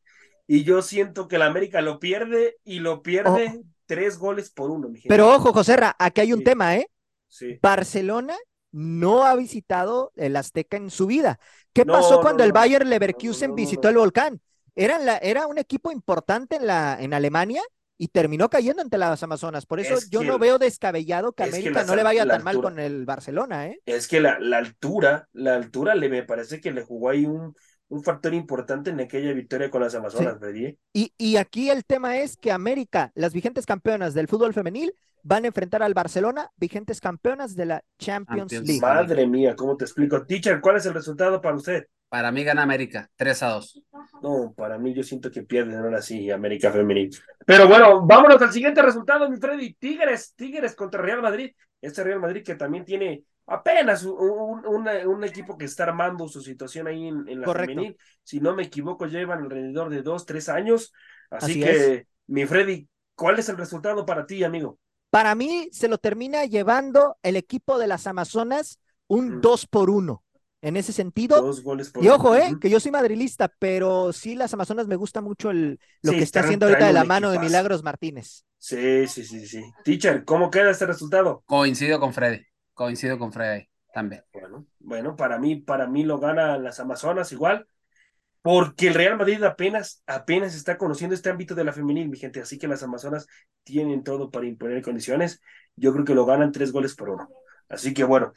Y yo siento que el América lo pierde y lo pierde tres goles por uno, mi gente. Pero ojo, Joserra, aquí hay un Sí. tema, ¿eh? Sí. Barcelona no ha visitado el Azteca en su vida. ¿Qué No, pasó no, cuando el no. Bayer Leverkusen visitó el Volcán? Era, la, era un equipo importante en, la, en Alemania y terminó cayendo ante las Amazonas. Por eso Es yo que- no veo descabellado que es que América las no le vaya tan mal con el Barcelona, ¿eh? Es que la, la altura, la altura le me parece que le jugó ahí un, un factor importante en aquella victoria con las Amazonas, Freddy. ¿eh? Y, y aquí el tema es que América, las vigentes campeonas del fútbol femenil, van a enfrentar al Barcelona, vigentes campeonas de la Champions Champions League. Madre mía, ¿cómo te explico? Teacher, ¿cuál es el resultado para usted? para mí gana América, 3 a 2. No, para mí yo siento que pierden ahora sí América Femenil. Pero bueno, vámonos al siguiente resultado, mi Freddy. Tigres, Tigres contra Real Madrid. Este Real Madrid que también tiene apenas un, un- equipo que está armando su situación ahí en, en la Correcto. femenil. Si no me equivoco, llevan alrededor de dos, tres años. Así, Así que, mi Freddy, ¿cuál es el resultado para ti, amigo? Para mí se lo termina llevando el equipo de las Amazonas un Mm. 2 por 1. en ese sentido. Dos goles por Y ojo, eh, que yo soy madrilista, pero sí las Amazonas me gusta mucho el, lo Sí, que está traen- haciendo ahorita de la mano de. Milagros Martínez. Sí, sí, sí, sí. Teacher, ¿cómo queda este resultado? Coincido con Freddy, coincido con Freddy también. Bueno, bueno, para mí, para mí lo ganan las Amazonas igual, porque el Real Madrid apenas, apenas está conociendo este ámbito de la femenil, mi gente, así que las Amazonas tienen todo para imponer condiciones. Yo creo que lo ganan tres goles por uno. Así que bueno,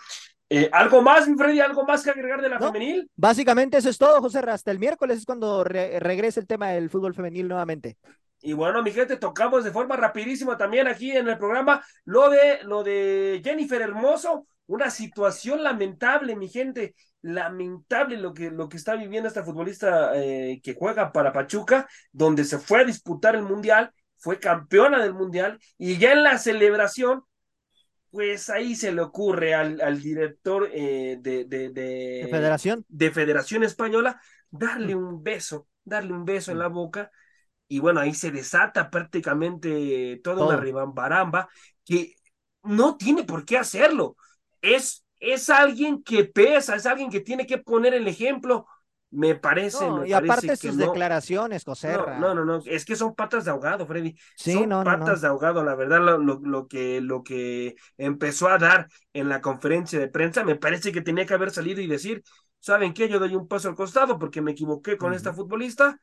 Eh, ¿algo más, mi Freddy? ¿Algo más que agregar de la No. femenil? Básicamente eso es todo, José. Hasta el miércoles es cuando re- regrese el tema del fútbol femenil nuevamente. Y bueno, mi gente, tocamos de forma rapidísima también aquí en el programa lo de lo de Jennifer Hermoso, una situación lamentable, mi gente, lamentable lo que, lo que está viviendo esta futbolista eh, que juega para Pachuca, donde se fue a disputar el mundial, fue campeona del mundial, y ya en la celebración, pues ahí se le ocurre al, al director eh, de, de, de, De Federación. de Federación Española darle un beso, darle un beso en la boca y bueno, ahí se desata prácticamente toda Todo. una ribambaramba que no tiene por qué hacerlo. Es, es alguien que pesa, es alguien que tiene que poner el ejemplo. Me parece, No, me y parece aparte que sus no. declaraciones, José. No, no, no, no, es que son patas de ahogado, Freddy. Sí, son no, patas de ahogado, la verdad, lo, lo, lo que, lo que empezó a dar en la conferencia de prensa, me parece que tenía que haber salido y decir, ¿saben qué? Yo doy un paso al costado porque me equivoqué con esta futbolista.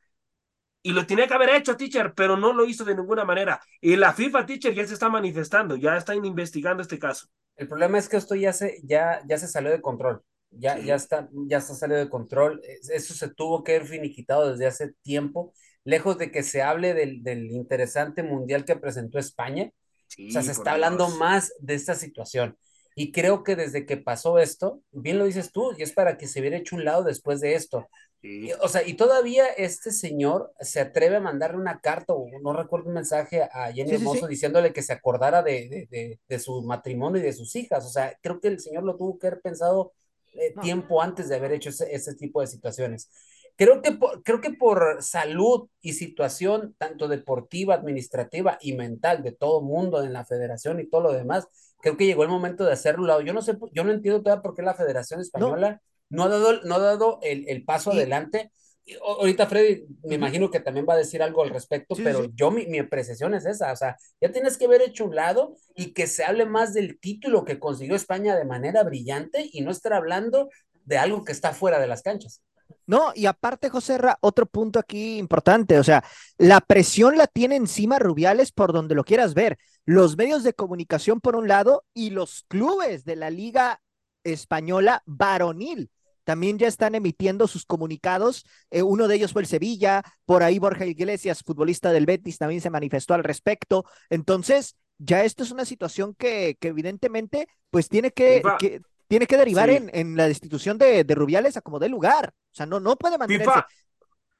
Y lo tenía que haber hecho, teacher, pero no lo hizo de ninguna manera. Y la FIFA, teacher, ya se está manifestando, ya están investigando este caso. El problema es que esto ya se, ya, ya se salió de control. Ya, Sí. ya está, ya está salido de control. Es- Eso se tuvo que haber finiquitado desde hace tiempo. Lejos de que se hable del, del interesante mundial que presentó España, Sí, o sea, se está hablando más de esta situación. Y creo que desde que pasó esto, bien lo dices tú, y es para que se hubiera hecho un lado después de esto. Sí. O sea, y todavía este señor se atreve a mandarle una carta o no recuerdo un mensaje a Jenny Sí, Hermoso sí. diciéndole que se acordara de, de, de, de su matrimonio y de sus hijas. O sea, creo que el señor lo tuvo que haber pensado eh, No. tiempo antes de haber hecho ese, ese tipo de situaciones. Creo que, por, creo que por salud y situación, tanto deportiva, administrativa y mental de todo mundo en la federación y todo lo demás, creo que llegó el momento de hacerlo. Yo no sé, yo no entiendo todavía por qué la Federación Española no ha dado, no ha dado el, el paso adelante. Y, ahorita Freddy, me imagino que también va a decir algo al respecto, Sí, pero sí. yo mi, mi apreciación es esa, o sea, ya tienes que haber hecho un lado y que se hable más del título que consiguió España de manera brillante y no estar hablando de algo que está fuera de las canchas. No, y aparte, José Ra, otro punto aquí importante, o sea, la presión la tiene encima Rubiales por donde lo quieras ver. Los medios de comunicación por un lado y los clubes de la Liga Española varonil también ya están emitiendo sus comunicados. Eh, uno de ellos fue el Sevilla, por ahí Borja Iglesias, futbolista del Betis, también se manifestó al respecto. Entonces, ya esto es una situación que, que evidentemente, pues tiene que, FIFA. que- tiene que derivar Sí. en, en la destitución de, de Rubiales a como dé lugar. O sea, no, no puede mantenerse. FIFA,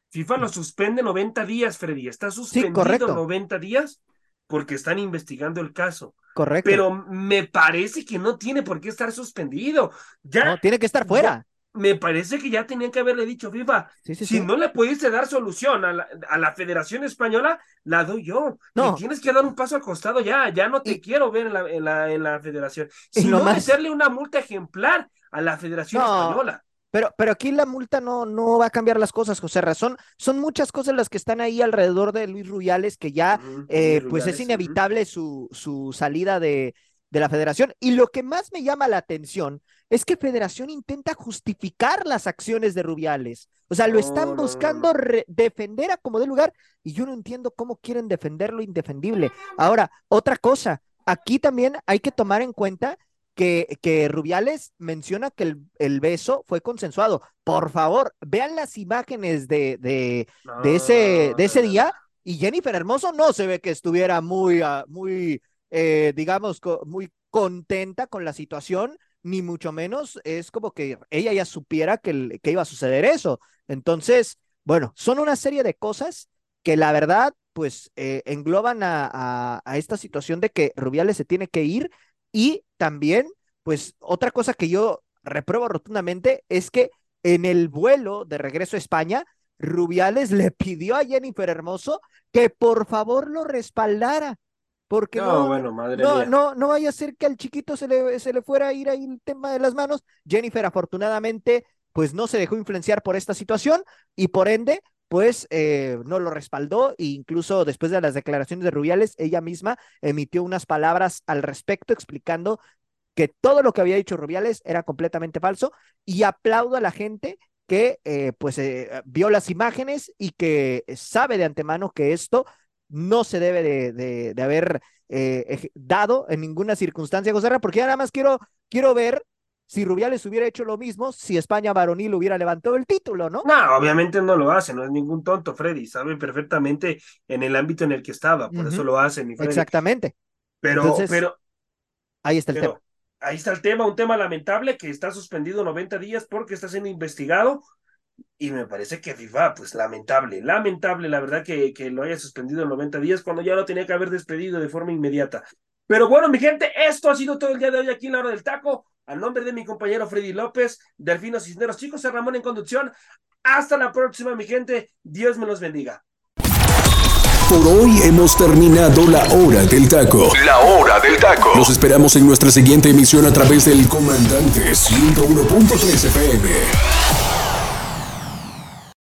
FIFA lo suspende 90 días, Freddy. Está suspendido correcto. 90 días porque están investigando el caso. Correcto. Pero me parece que no tiene por qué estar suspendido. Ya, no, tiene que estar fuera. Me parece que ya tenían que haberle dicho FIFA. Sí, sí, si sí. no le pudiste dar solución a la, a la Federación Española, la doy yo. No. Tienes que dar un paso al costado ya. Ya no te Y- quiero ver en la, en la, en la Federación. Si no, más- meterle una multa ejemplar a la Federación No. Española. Pero, pero aquí la multa no, no va a cambiar las cosas, José Razón. Son muchas cosas las que están ahí alrededor de Luis Rubiales que ya eh, pues es inevitable su, su salida de, de la federación. Y lo que más me llama la atención es que Federación intenta justificar las acciones de Rubiales. O sea, lo No, están buscando defender a como de lugar y yo no entiendo cómo quieren defender lo indefendible. Ahora, otra cosa, aquí también hay que tomar en cuenta que, que Rubiales menciona que el, el beso fue consensuado. Por favor, vean las imágenes de, de, de ese, de ese día y Jennifer Hermoso no se ve que estuviera muy, ah, muy, eh, digamos, co- muy contenta con la situación, ni mucho menos es como que ella ya supiera que, que iba a suceder eso. Entonces, bueno, son una serie de cosas que la verdad, pues, eh, engloban a, a- a esta situación de que Rubiales se tiene que ir y también, pues, otra cosa que yo repruebo rotundamente es que en el vuelo de regreso a España, Rubiales le pidió a Jennifer Hermoso que por favor lo respaldara, porque No, no, bueno, madre no, mía. no, no vaya a ser que al chiquito se le, se le fuera a ir ahí el tema de las manos. Jennifer, afortunadamente, pues no se dejó influenciar por esta situación y por ende, pues eh, no lo respaldó e incluso después de las declaraciones de Rubiales, ella misma emitió unas palabras al respecto explicando que todo lo que había dicho Rubiales era completamente falso y aplaudo a la gente que eh, pues eh, vio las imágenes y que sabe de antemano que esto no se debe de, de, de haber eh, dado en ninguna circunstancia, José porque ya nada más quiero, quiero ver si Rubiales hubiera hecho lo mismo, si España varonil hubiera levantado el título, ¿no? No, obviamente no lo hace, no es ningún tonto, Freddy, sabe perfectamente en el ámbito en el que estaba, por eso lo hace, mi Freddy. Exactamente. Pero, Entonces, pero, Ahí está el pero tema. ahí está el tema, un tema lamentable que está suspendido 90 días porque está siendo investigado y me parece que FIFA, pues lamentable, lamentable, la verdad que, que lo haya suspendido 90 días cuando ya lo tenía que haber despedido de forma inmediata. Pero bueno, mi gente, esto ha sido todo el día de hoy aquí en la hora del taco. A nombre de mi compañero Freddy López, Delfino Cisneros, chicos, Ramón en conducción. Hasta la próxima, mi gente. Dios me los bendiga. Por hoy hemos terminado la hora del taco. La hora del taco. Los esperamos en nuestra siguiente emisión a través del Comandante 101.3 FM.